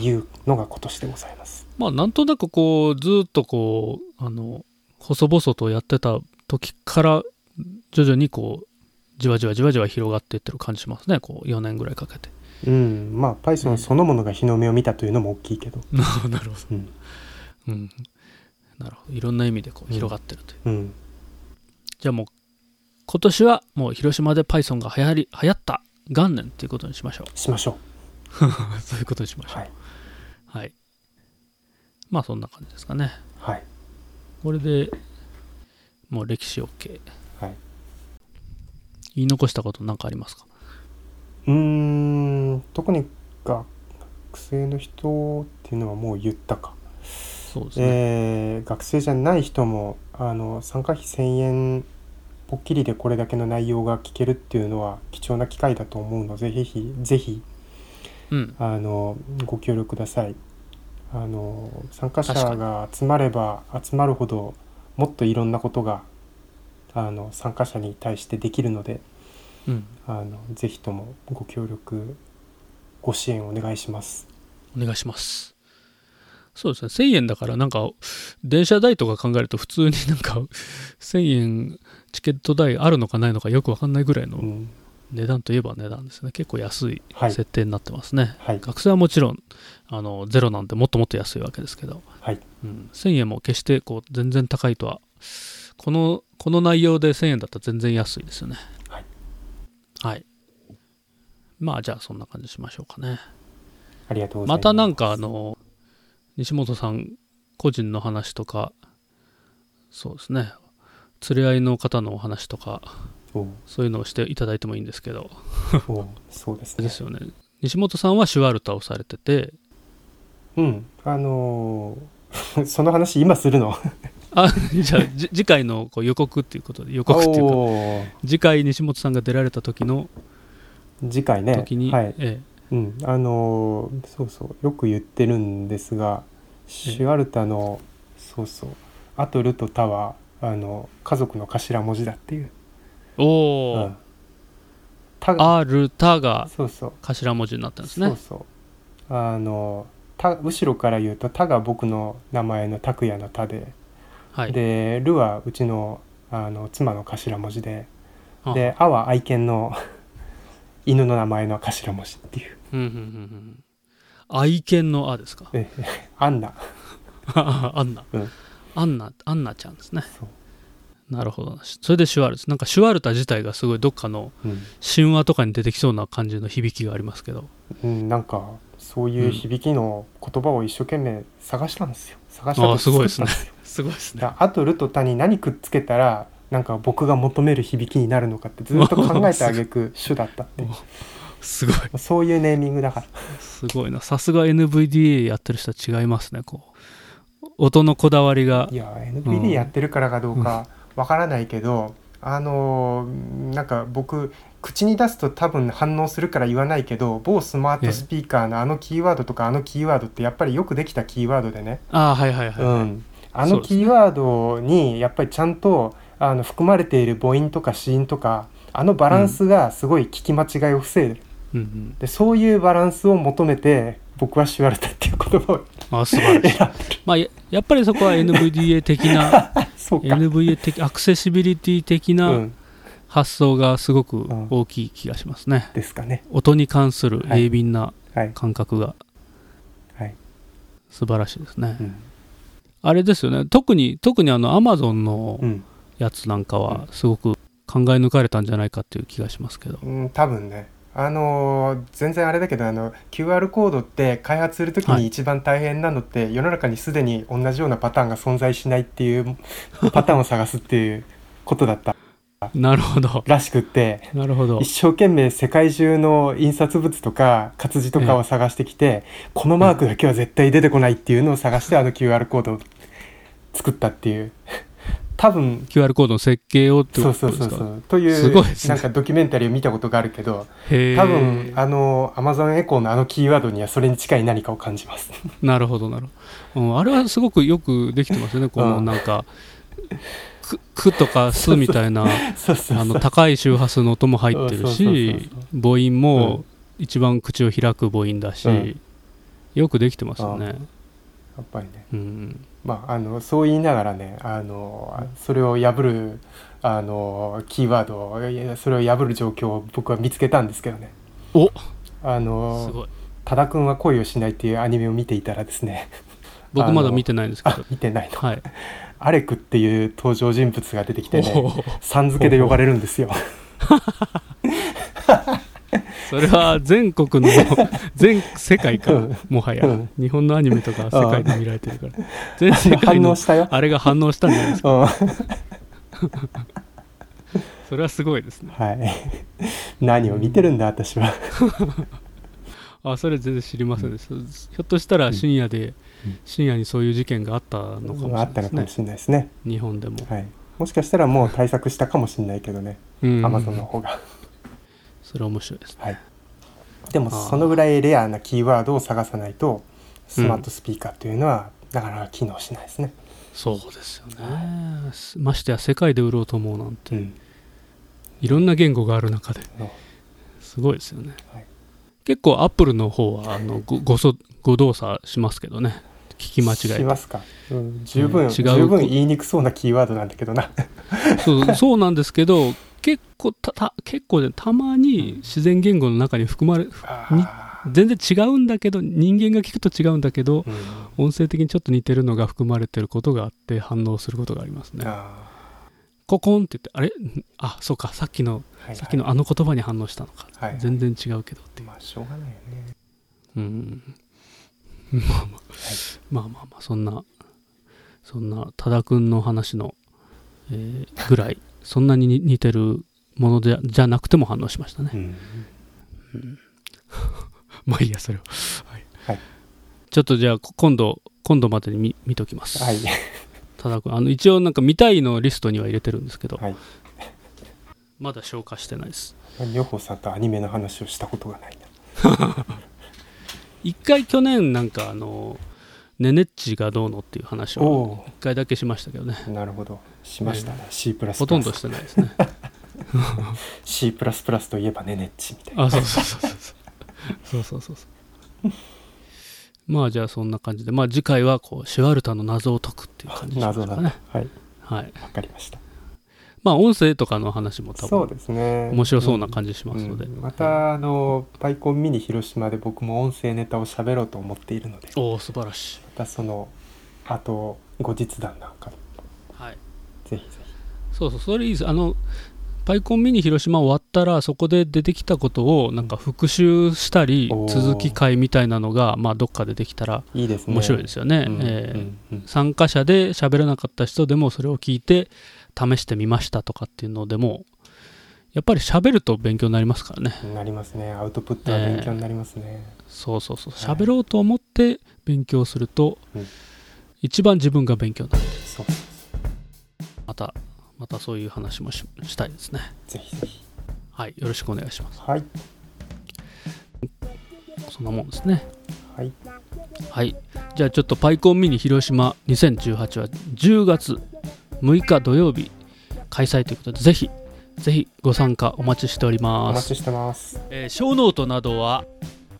いうのが今年でございます。まあなんとなくこうずっとこうあの細々とやってた時から徐々にこうじわじわじわじわ広がっていってる感じしますね。こう4年ぐらいかけて。ううんまあ Python そのものが日の目を見たというのも大きいけど、なるほど。うん。うん。なるほど。いろんな意味でこう広がってるという、うん、じゃあもう今年はもう広島で Python が流行り流行った元年っていうことにしましょう。しましょ そういうことにしましょう。うはい。はい。まあそんな感じですかね。はい。これでもう歴史 OK はい。言い残したこと何かありますか？うーん特に学生の人っていうのはもう言ったか、そうですね、えー学生じゃない人もあの参加費1000円ぽっきりでこれだけの内容が聞けるっていうのは貴重な機会だと思うのでぜひぜひうん。あのご協力ください。あの参加者が集まれば集まるほどもっといろんなことがあの参加者に対してできるのでうん。あのぜひともご協力ご支援お願いします。お願いしますそうですね。1000円だからなんか電車代とか考えると普通に なんか1000円チケット代あるのかないのかよくわかんないぐらいのうん。値段といえば値段ですね。結構安い設定になってますね、はい。学生はもちろんあのゼロなんでもっともっと安いわけですけど、はい。うん、1000円も決してこう全然高いとはこのこの内容で1000円だったら全然安いですよね。はい、はい、まあじゃあそんな感じしましょうかね。ありがとうございます。またなんかあの西本さん個人の話とかそうですね。連れ合いの方のお話とかそういうのをしていただいてもいいんですけど。そうですね。ですよね。西本さんはシュワルタをされてて。うん。あのー その話今するの？あじゃあじ次回のこう予告っていうことで予告っていうか。次回西本さんが出られた時の次回ね。時に、はい。えうん、あのーそうそう。よく言ってるんですがシュアルタのそうそう「アトル」と「タ」はあの家族の頭文字だっていう。えおお、うん。タがあるたがそうそう。頭文字になったんですね。そうそう。あのた後ろから言うと「タ」が僕の名前の拓也の「タで」はい。で「ル」はうちのあの妻の頭文字であ。で「ア」は愛犬の犬の名前の頭文字っていううんうんうんうん愛犬の「あ」ですか？えアンナ。アンナ、うん。アンナアンナちゃんですね。なるほどそれでシュワルツ。なんかシュワルタ自体がすごいどっかのうん。神話とかに出てきそうな感じの響きがありますけど。うん、なんかそういう響きの言葉を一生懸命探したんですよ。探したあーすごいですね。すごいで すね。だから「あ」と「る」と「た」に何くっつけたらなんか僕が求める響きになるのかってずっと考えてあげく主だったっていう すごい。そういうネーミングだから。すごいな。さすが NVDA やってる人は違いますねこう。音のこだわりが。いや NPD やってるからかどうかわからないけど、あのーなんか僕口に出すと多分反応するから言わないけど某スマートスピーカーのあのキーワードとかあのキーワードってやっぱりよくできたキーワードでね、ああはいはいはい、うん、あのキーワードにやっぱりちゃんとあの含まれている母音とか子音とかあのバランスがすごい聞き間違いを防いでる、うんうん、でそういうバランスを求めて僕は言われたっていう言葉をあ素晴らしい。まあややっぱりそこは NVDA 的な そうか、NVDA 的アクセシビリティ的う、なん。発想がすごく大きい気がしますね、ですかね。音に関する鋭敏なはい。感覚がはい、素晴らしいですね、うん。あれですよね。特に特にあの Amazon のうん。やつなんかはすごく考え抜かれたんじゃないかっていう気がしますけど、うん、多分ねあのー全然あれだけどあの QR コードって開発するときはい。に一番大変なのって、世の中にすでに同じようなパターンが存在しないっていうパターンを探すっていうことだった。なるほど。らしくって。なるほど。一生懸命世界中の印刷物とか活字とかを探してきて、このマークだけは絶対出てこないっていうのを探してあの QR コードを作ったっていう多分 QR コードの設計をってこそうそうとですか？そうそうというすごいですね。なんかドキュメンタリーを見たことがあるけど多分あの Amazon エコーのあのキーワードにはそれに近い何かを感じます。なるほどなるほど、うん、あれはすごくよくできてますよね このうんなんかく「く」とか「す」みたいな高い周波数の音も入ってるそうそうそうし母音も一番口を開く母音だし、うん。よくできてますよね、やっぱりね。うん、まああのそう言いながらねあのそれを破るあのキーワードそれを破る状況を僕は見つけたんですけどね。お！あすのごい。多田くんは恋をしないっていうアニメを見ていたらですね。僕まだ見てないんですけあど見てないの。はい。アレクっていう登場人物が出てきてねさん付けで呼ばれるんですよ それは全国の 全世界かうん。もはや。うん。日本のアニメとか世界で見られてるから。全世界の反応したよ、あれが反応したんじゃないですか。うん、それはすごいですね。はい。何を見てるんだ私は。あそれ全然知りませんでした、ひょっとしたら深夜で、うん。深夜にそういう事件があったのかもしれないですね。ですね。日本でも、はい。もしかしたらもう対策したかもしれないけどね。うん。アマゾンの方がそれ面白いですね。はい。でもそのぐらいレアなキーワードを探さないとスマートスピーカーというのはなかなか機能しないですね。そうですよね、ましてや世界で売ろうと思うなんて、うん。いろんな言語がある中ですごいですよね、はい。結構アップルの方はあのごごそご動作しますけどね。聞き間違しえて。ますか、うん、十分、うん。違う十分言いにくそうなキーワードなんだけどな。そうそうなんですけど結構たた結構ねたまに自然言語の中に含まれあー。全然違うんだけど人間が聞くと違うんだけどうん。音声的にちょっと似てるのが含まれてることがあって反応することがありますね。あココンって言ってあれ？あそうかさっきのーはい。さっきのあの言葉に反応したのか、はいはい。全然違うけどっていう。まあしょうがないよね。うん。まあまあ、まあまあまあそんなそんな多田くんの話の、えーぐらいそんなに似似てるものじゃじゃなくても反応しましたね、うん。まあいいやそれは、はい。はい。ちょっとじゃあこ今度今度までに見見ときます、はい。多田くんあの一応なんか見たいのリストには入れてるんですけど、はい。まだ消化してないです。女房さんとアニメの話をしたことがないな。一回去年なんかあのネネッチがどうのっていう話を一回だけしましたけどね。なるほど。しましたね、えー、C++ ほとんどしてないですね。C++ といえばネネッチみたいな。あそうそうそうそう。そうそうそうまあじゃあそんな感じで。まあ次回はこうシュワルタの謎を解くっていう感じですかね、はい、はい、分かりました。まあ音声とかの話も多分そうですね。面白そうな感じしますので、うん。またあのパイコンミニ広島で僕も音声ネタを喋ろうと思っているので。おお素晴らしい。またそのあと後日談なんかはい。ぜひぜそうそうそれいいです。あのパイコンミニ広島終わったらそこで出てきたことをなんか復習したり続き会みたいなのがまあどっかでできたらひいいですね。面白いですよね、参加者で喋らなかった人でもそれを聞いて試してみましたとかっていうのでもやっぱり喋ると勉強になりますからね。なりますね。アウトプットは勉強になりますね、そうそうそう。はい。喋ろうと思って勉強すると、うん。一番自分が勉強になる。そう。またまたそういう話もししたいですね。ぜひぜひ。はい。よろしくお願いします。はい。そんなもんですね。はい。はい。じゃあちょっとパイコンミニ広島2018は10月6日土曜日開催ということでぜひぜひご参加お待ちしておりおます。待ちしてます。えー、小ノートなどは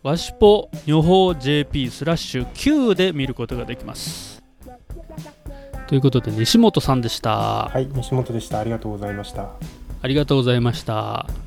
わしぽ女法 JP スラッシュ Q で見ることができます。ということで西本さんでした、はい西本でした。ありがとうございました。ありがとうございました